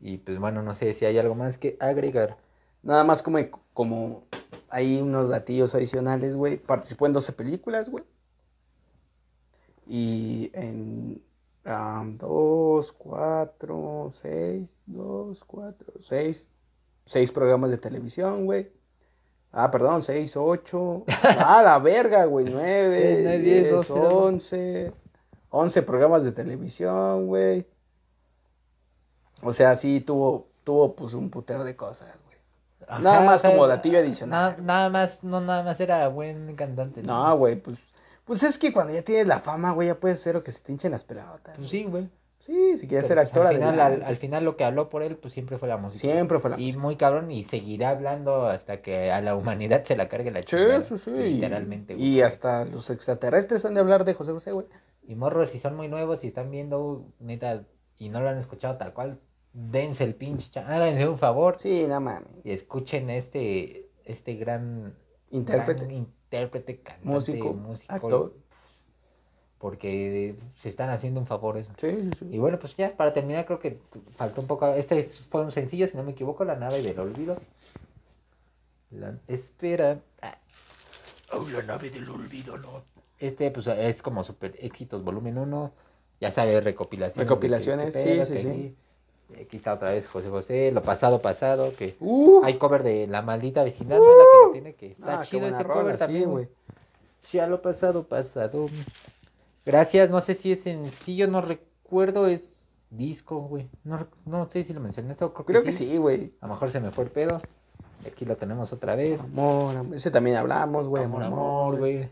Y pues bueno, no sé si hay algo más que agregar. Nada más como, como hay unos datillos adicionales, güey. Participó en 12 películas, güey. Y en 2, 4, 6, 2, 4, 6, 6 programas de televisión, güey. Ah, perdón, 6, 8. Ah, la verga, güey. 9, 10, 11. 11 programas de televisión, güey. O sea, sí tuvo, tuvo pues un putero de cosas, güey. Nada más o sea, como datillo adicional. Nada, nada más, no nada más era buen cantante. No, güey, pues. Pues es que cuando ya tienes la fama, güey, ya puedes hacer lo que se te hinchen las pelotas. Pues sí, güey. Sí, si quieres Pero, ser pues, actor, al final, al, final lo que habló por él, pues siempre fue la música. Siempre fue la Y música. muy cabrón, y seguirá hablando hasta que a la humanidad se la cargue la Sí, chingada. sí, sí. Literalmente, güey. Y hasta los extraterrestres han de hablar de José José, güey. Y morros, si son muy nuevos y están viendo, neta, y no lo han escuchado tal cual, dense el pinche, cha- háganse un favor Sí, nada mames. y escuchen este, este gran Intérprete. gran intérprete, cantante, Músico, músico, actor. porque se están haciendo un favor eso. Sí, sí, sí. Y bueno, pues ya, para terminar, creo que faltó un poco. Este es- fue un sencillo, si no me equivoco, La nave del olvido. La espera. Ah, Oh, la nave del olvido, no. Este, pues es como Super Éxitos Volumen 1. Ya sabes, recopilaciones. Recopilaciones, qué sí, pedo, sí, que sí. Aquí, aquí está otra vez José José, Lo pasado, pasado. Que Uh, hay cover de La maldita vecindad, ¿no? La que lo tiene, que está ah, chido ese rola, cover sí, también, güey. Ya lo pasado, pasado. Gracias, no sé si es sencillo, no recuerdo, es disco, güey. No, no sé si lo mencioné, o creo, Creo que sí, güey. A lo mejor se me fue el pedo. Aquí lo tenemos otra vez. Amor, amor. Ese también hablamos, güey. amor, amor, güey.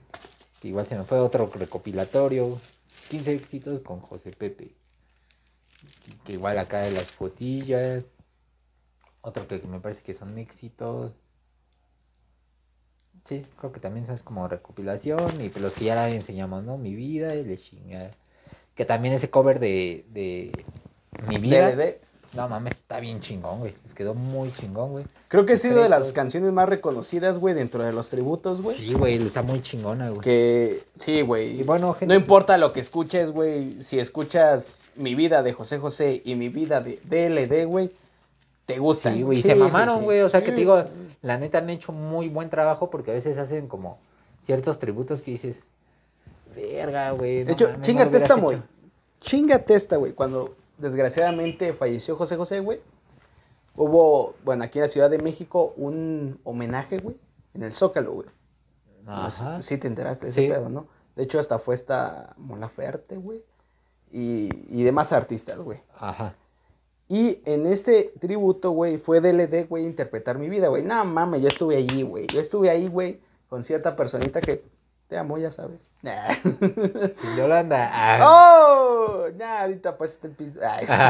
Igual se me fue otro recopilatorio. 15 éxitos con José Pepe. Que- igual acá de las fotillas. Otro que, que me parece que son éxitos. Sí, creo que también son como recopilación. Y pues los que ya la enseñamos, ¿no? Mi vida y le chingada. Que también ese cover de, de Mi vida. No mames, está bien chingón, güey. Les quedó muy chingón, güey. Creo que ha sido de las canciones más reconocidas, güey, dentro de los tributos, güey. Sí, güey, está muy chingona, güey. Que, sí, güey. Y bueno, gente. No importa lo que escuches, güey. Si escuchas Mi vida de José José y Mi vida de DLD, güey, te gusta. Sí, güey, y se mamaron, güey. O sea, que te digo, la neta han hecho muy buen trabajo porque a veces hacen como ciertos tributos que dices, verga, güey. De hecho, chingate esta, güey. hecho". Chingate esta, güey. Cuando desgraciadamente falleció José José, güey. Hubo, bueno, aquí en la Ciudad de México, un homenaje, güey, en el Zócalo, güey. Ajá. Sí te enteraste de ese Sí. pedo, ¿no? De hecho, hasta fue esta Mola Ferte, güey. Y, y demás artistas, güey. Ajá. Y en este tributo, güey, fue DLD, güey, interpretar mi vida, güey. No mames, yo estuve allí, güey. Yo estuve ahí, güey, con cierta personita que te amo, ya sabes. Nah. Sin Yolanda. ah, ¡Oh! Nah, ahorita pues el piso.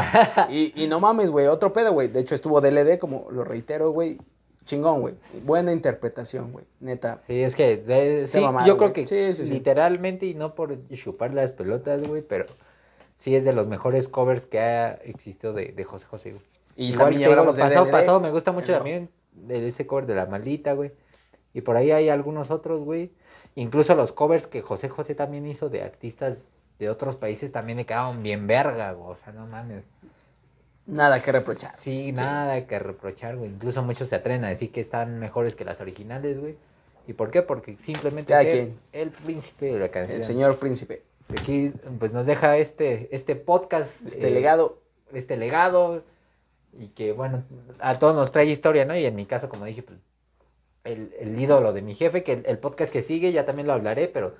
Y, y no mames, güey, otro pedo, güey. De hecho, estuvo DLD, como lo reitero, güey. Chingón, güey. Buena interpretación, güey. Neta. Sí, es que de- Se sí, mamaron, yo creo que Sí, sí, sí. literalmente, y no por chupar las pelotas, güey, pero sí es de los mejores covers que ha existido de, de José José, güey. Y Igual también te digo, de pasado, pasado, me gusta mucho también de ese cover de La Maldita, güey. Y por ahí hay algunos otros, güey. Incluso los covers que José José también hizo de artistas de otros países también me quedaron bien verga, güey. O sea, no mames. Nada que reprochar. Sí, nada que reprochar, güey. Incluso muchos se atreven a decir que están mejores que las originales, güey. ¿Y por qué? Porque simplemente es el príncipe de la canción. El señor príncipe. Aquí, pues nos deja este, este podcast. Este eh, legado. este legado y que bueno, a todos nos trae historia, ¿no? Y en mi caso, como dije, pues el, el ídolo de mi jefe, que el, el podcast que sigue, ya también lo hablaré, pero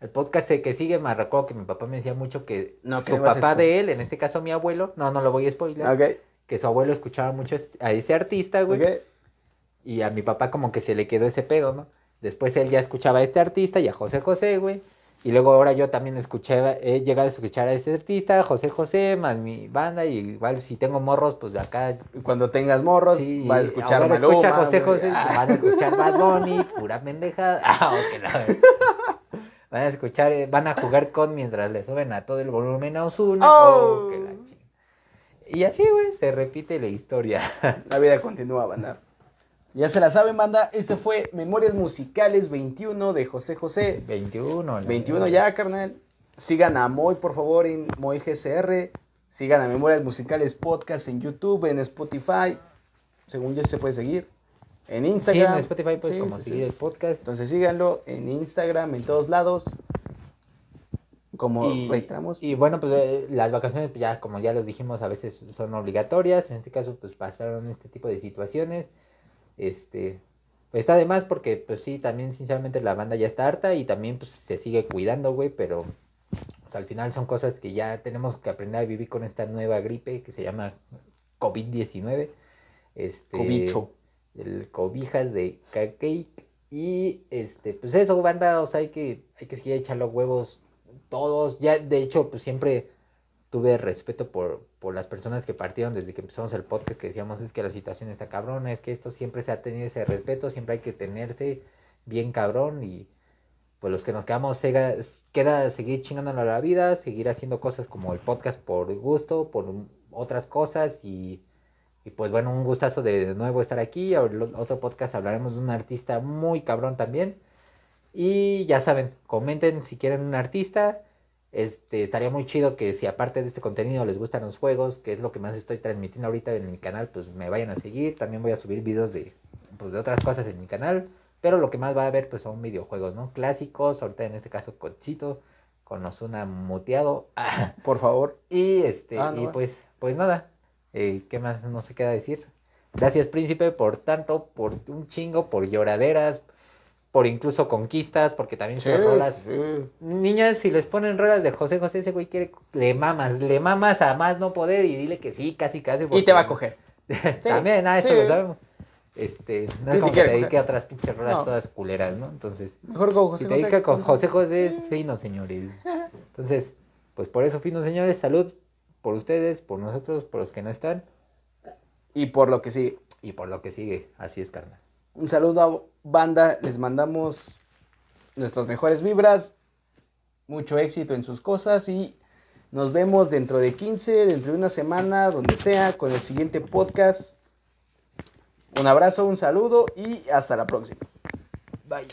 el podcast que sigue me recuerdo que mi papá me decía mucho que No, su papá de él, en este caso mi abuelo, no, no lo voy a spoiler, Ok. que su abuelo escuchaba mucho est- a ese artista, güey, y a mi papá como que se le quedó ese pedo, ¿no? Después él ya escuchaba a este artista y a José José, güey. Y luego ahora yo también escuchaba, he llegado a escuchar a ese artista, José José, más mi banda, y igual si tengo morros, pues de acá. Cuando tengas morros, sí, vas a escuchar ahora Maluma, escucha José. José, Ah. van a escuchar Bad Bunny, pura pendejada. Ah, ok, la. Van a escuchar, eh, van a jugar con mientras le suben a todo el volumen a Ozuna. Oh. Oh, Y así, güey, se repite la historia. La vida continúa, banda. Ya se la saben, banda. Este fue Memorias Musicales 21 de José José. 21. la 21 verdad. ya, carnal. Sigan a Moy, por favor, en Moy GCR. Sigan a Memorias Musicales Podcast en YouTube, en Spotify. Según ya se puede seguir. En Sí, Instagram. en Spotify puedes Sí, como sí, seguir sí. el podcast. Entonces síganlo en Instagram, en todos lados. Como Y, reiteramos. y bueno, pues eh, las vacaciones, pues, ya como ya les dijimos, a veces son obligatorias. En este caso, pues pasaron este tipo de situaciones. Este, pues está de más porque, pues sí, también sinceramente la banda ya está harta y también pues se sigue cuidando, güey, pero pues, al final son cosas que ya tenemos que aprender a vivir con esta nueva gripe que se llama COVID-19. Este, Cobicho. El cobijas de cake. Y este, pues eso, banda, o sea, hay que, hay que seguir echando huevos todos. Ya, de hecho, pues siempre tuve respeto por, por las personas que partieron desde que empezamos el podcast, que decíamos, es que la situación está cabrona, es que esto siempre se ha tenido ese respeto, siempre hay que tenerse bien cabrón y pues los que nos quedamos sega- queda seguir chingándonos la vida, seguir haciendo cosas como el podcast por gusto, por otras cosas y, y pues bueno, un gustazo de, de nuevo estar aquí. Lo- Otro podcast hablaremos de un artista muy cabrón también. Y ya saben, comenten si quieren un artista. Este, estaría muy chido que si aparte de este contenido les gustan los juegos, que es lo que más estoy transmitiendo ahorita en mi canal, pues me vayan a seguir. También voy a subir videos de, pues, de otras cosas en mi canal. Pero lo que más va a haber pues son videojuegos, ¿no? Clásicos, ahorita en este caso Cochito, con Ozuna muteado. Por favor. Y este, Ah, no, y pues, pues nada. Eh, ¿Qué más no se queda decir? Gracias, príncipe, por tanto, por un chingo, por lloraderas, por incluso conquistas, porque también son rolas. Niñas, si les ponen rolas de José José, ese güey quiere, le mamas, le mamas a más no poder y dile que sí, casi, casi. Y te va a coger. También, ah, eso sí. lo sabemos. Este, no Sí, es te como que te dedique coger. a otras pinches rolas No. todas culeras, ¿no? Entonces, Mejor con José si te dedica con José José es fino, señores. Entonces, pues por eso, finos señores, salud por ustedes, por nosotros, por los que no están Y por lo que sí. y por lo que sigue. Así es, carnal. Un saludo a banda. Les mandamos nuestras mejores vibras. Mucho éxito en sus cosas. Y nos vemos dentro de 15, dentro de una semana, donde sea, con el siguiente podcast. Un abrazo, un saludo y hasta la próxima. Bye.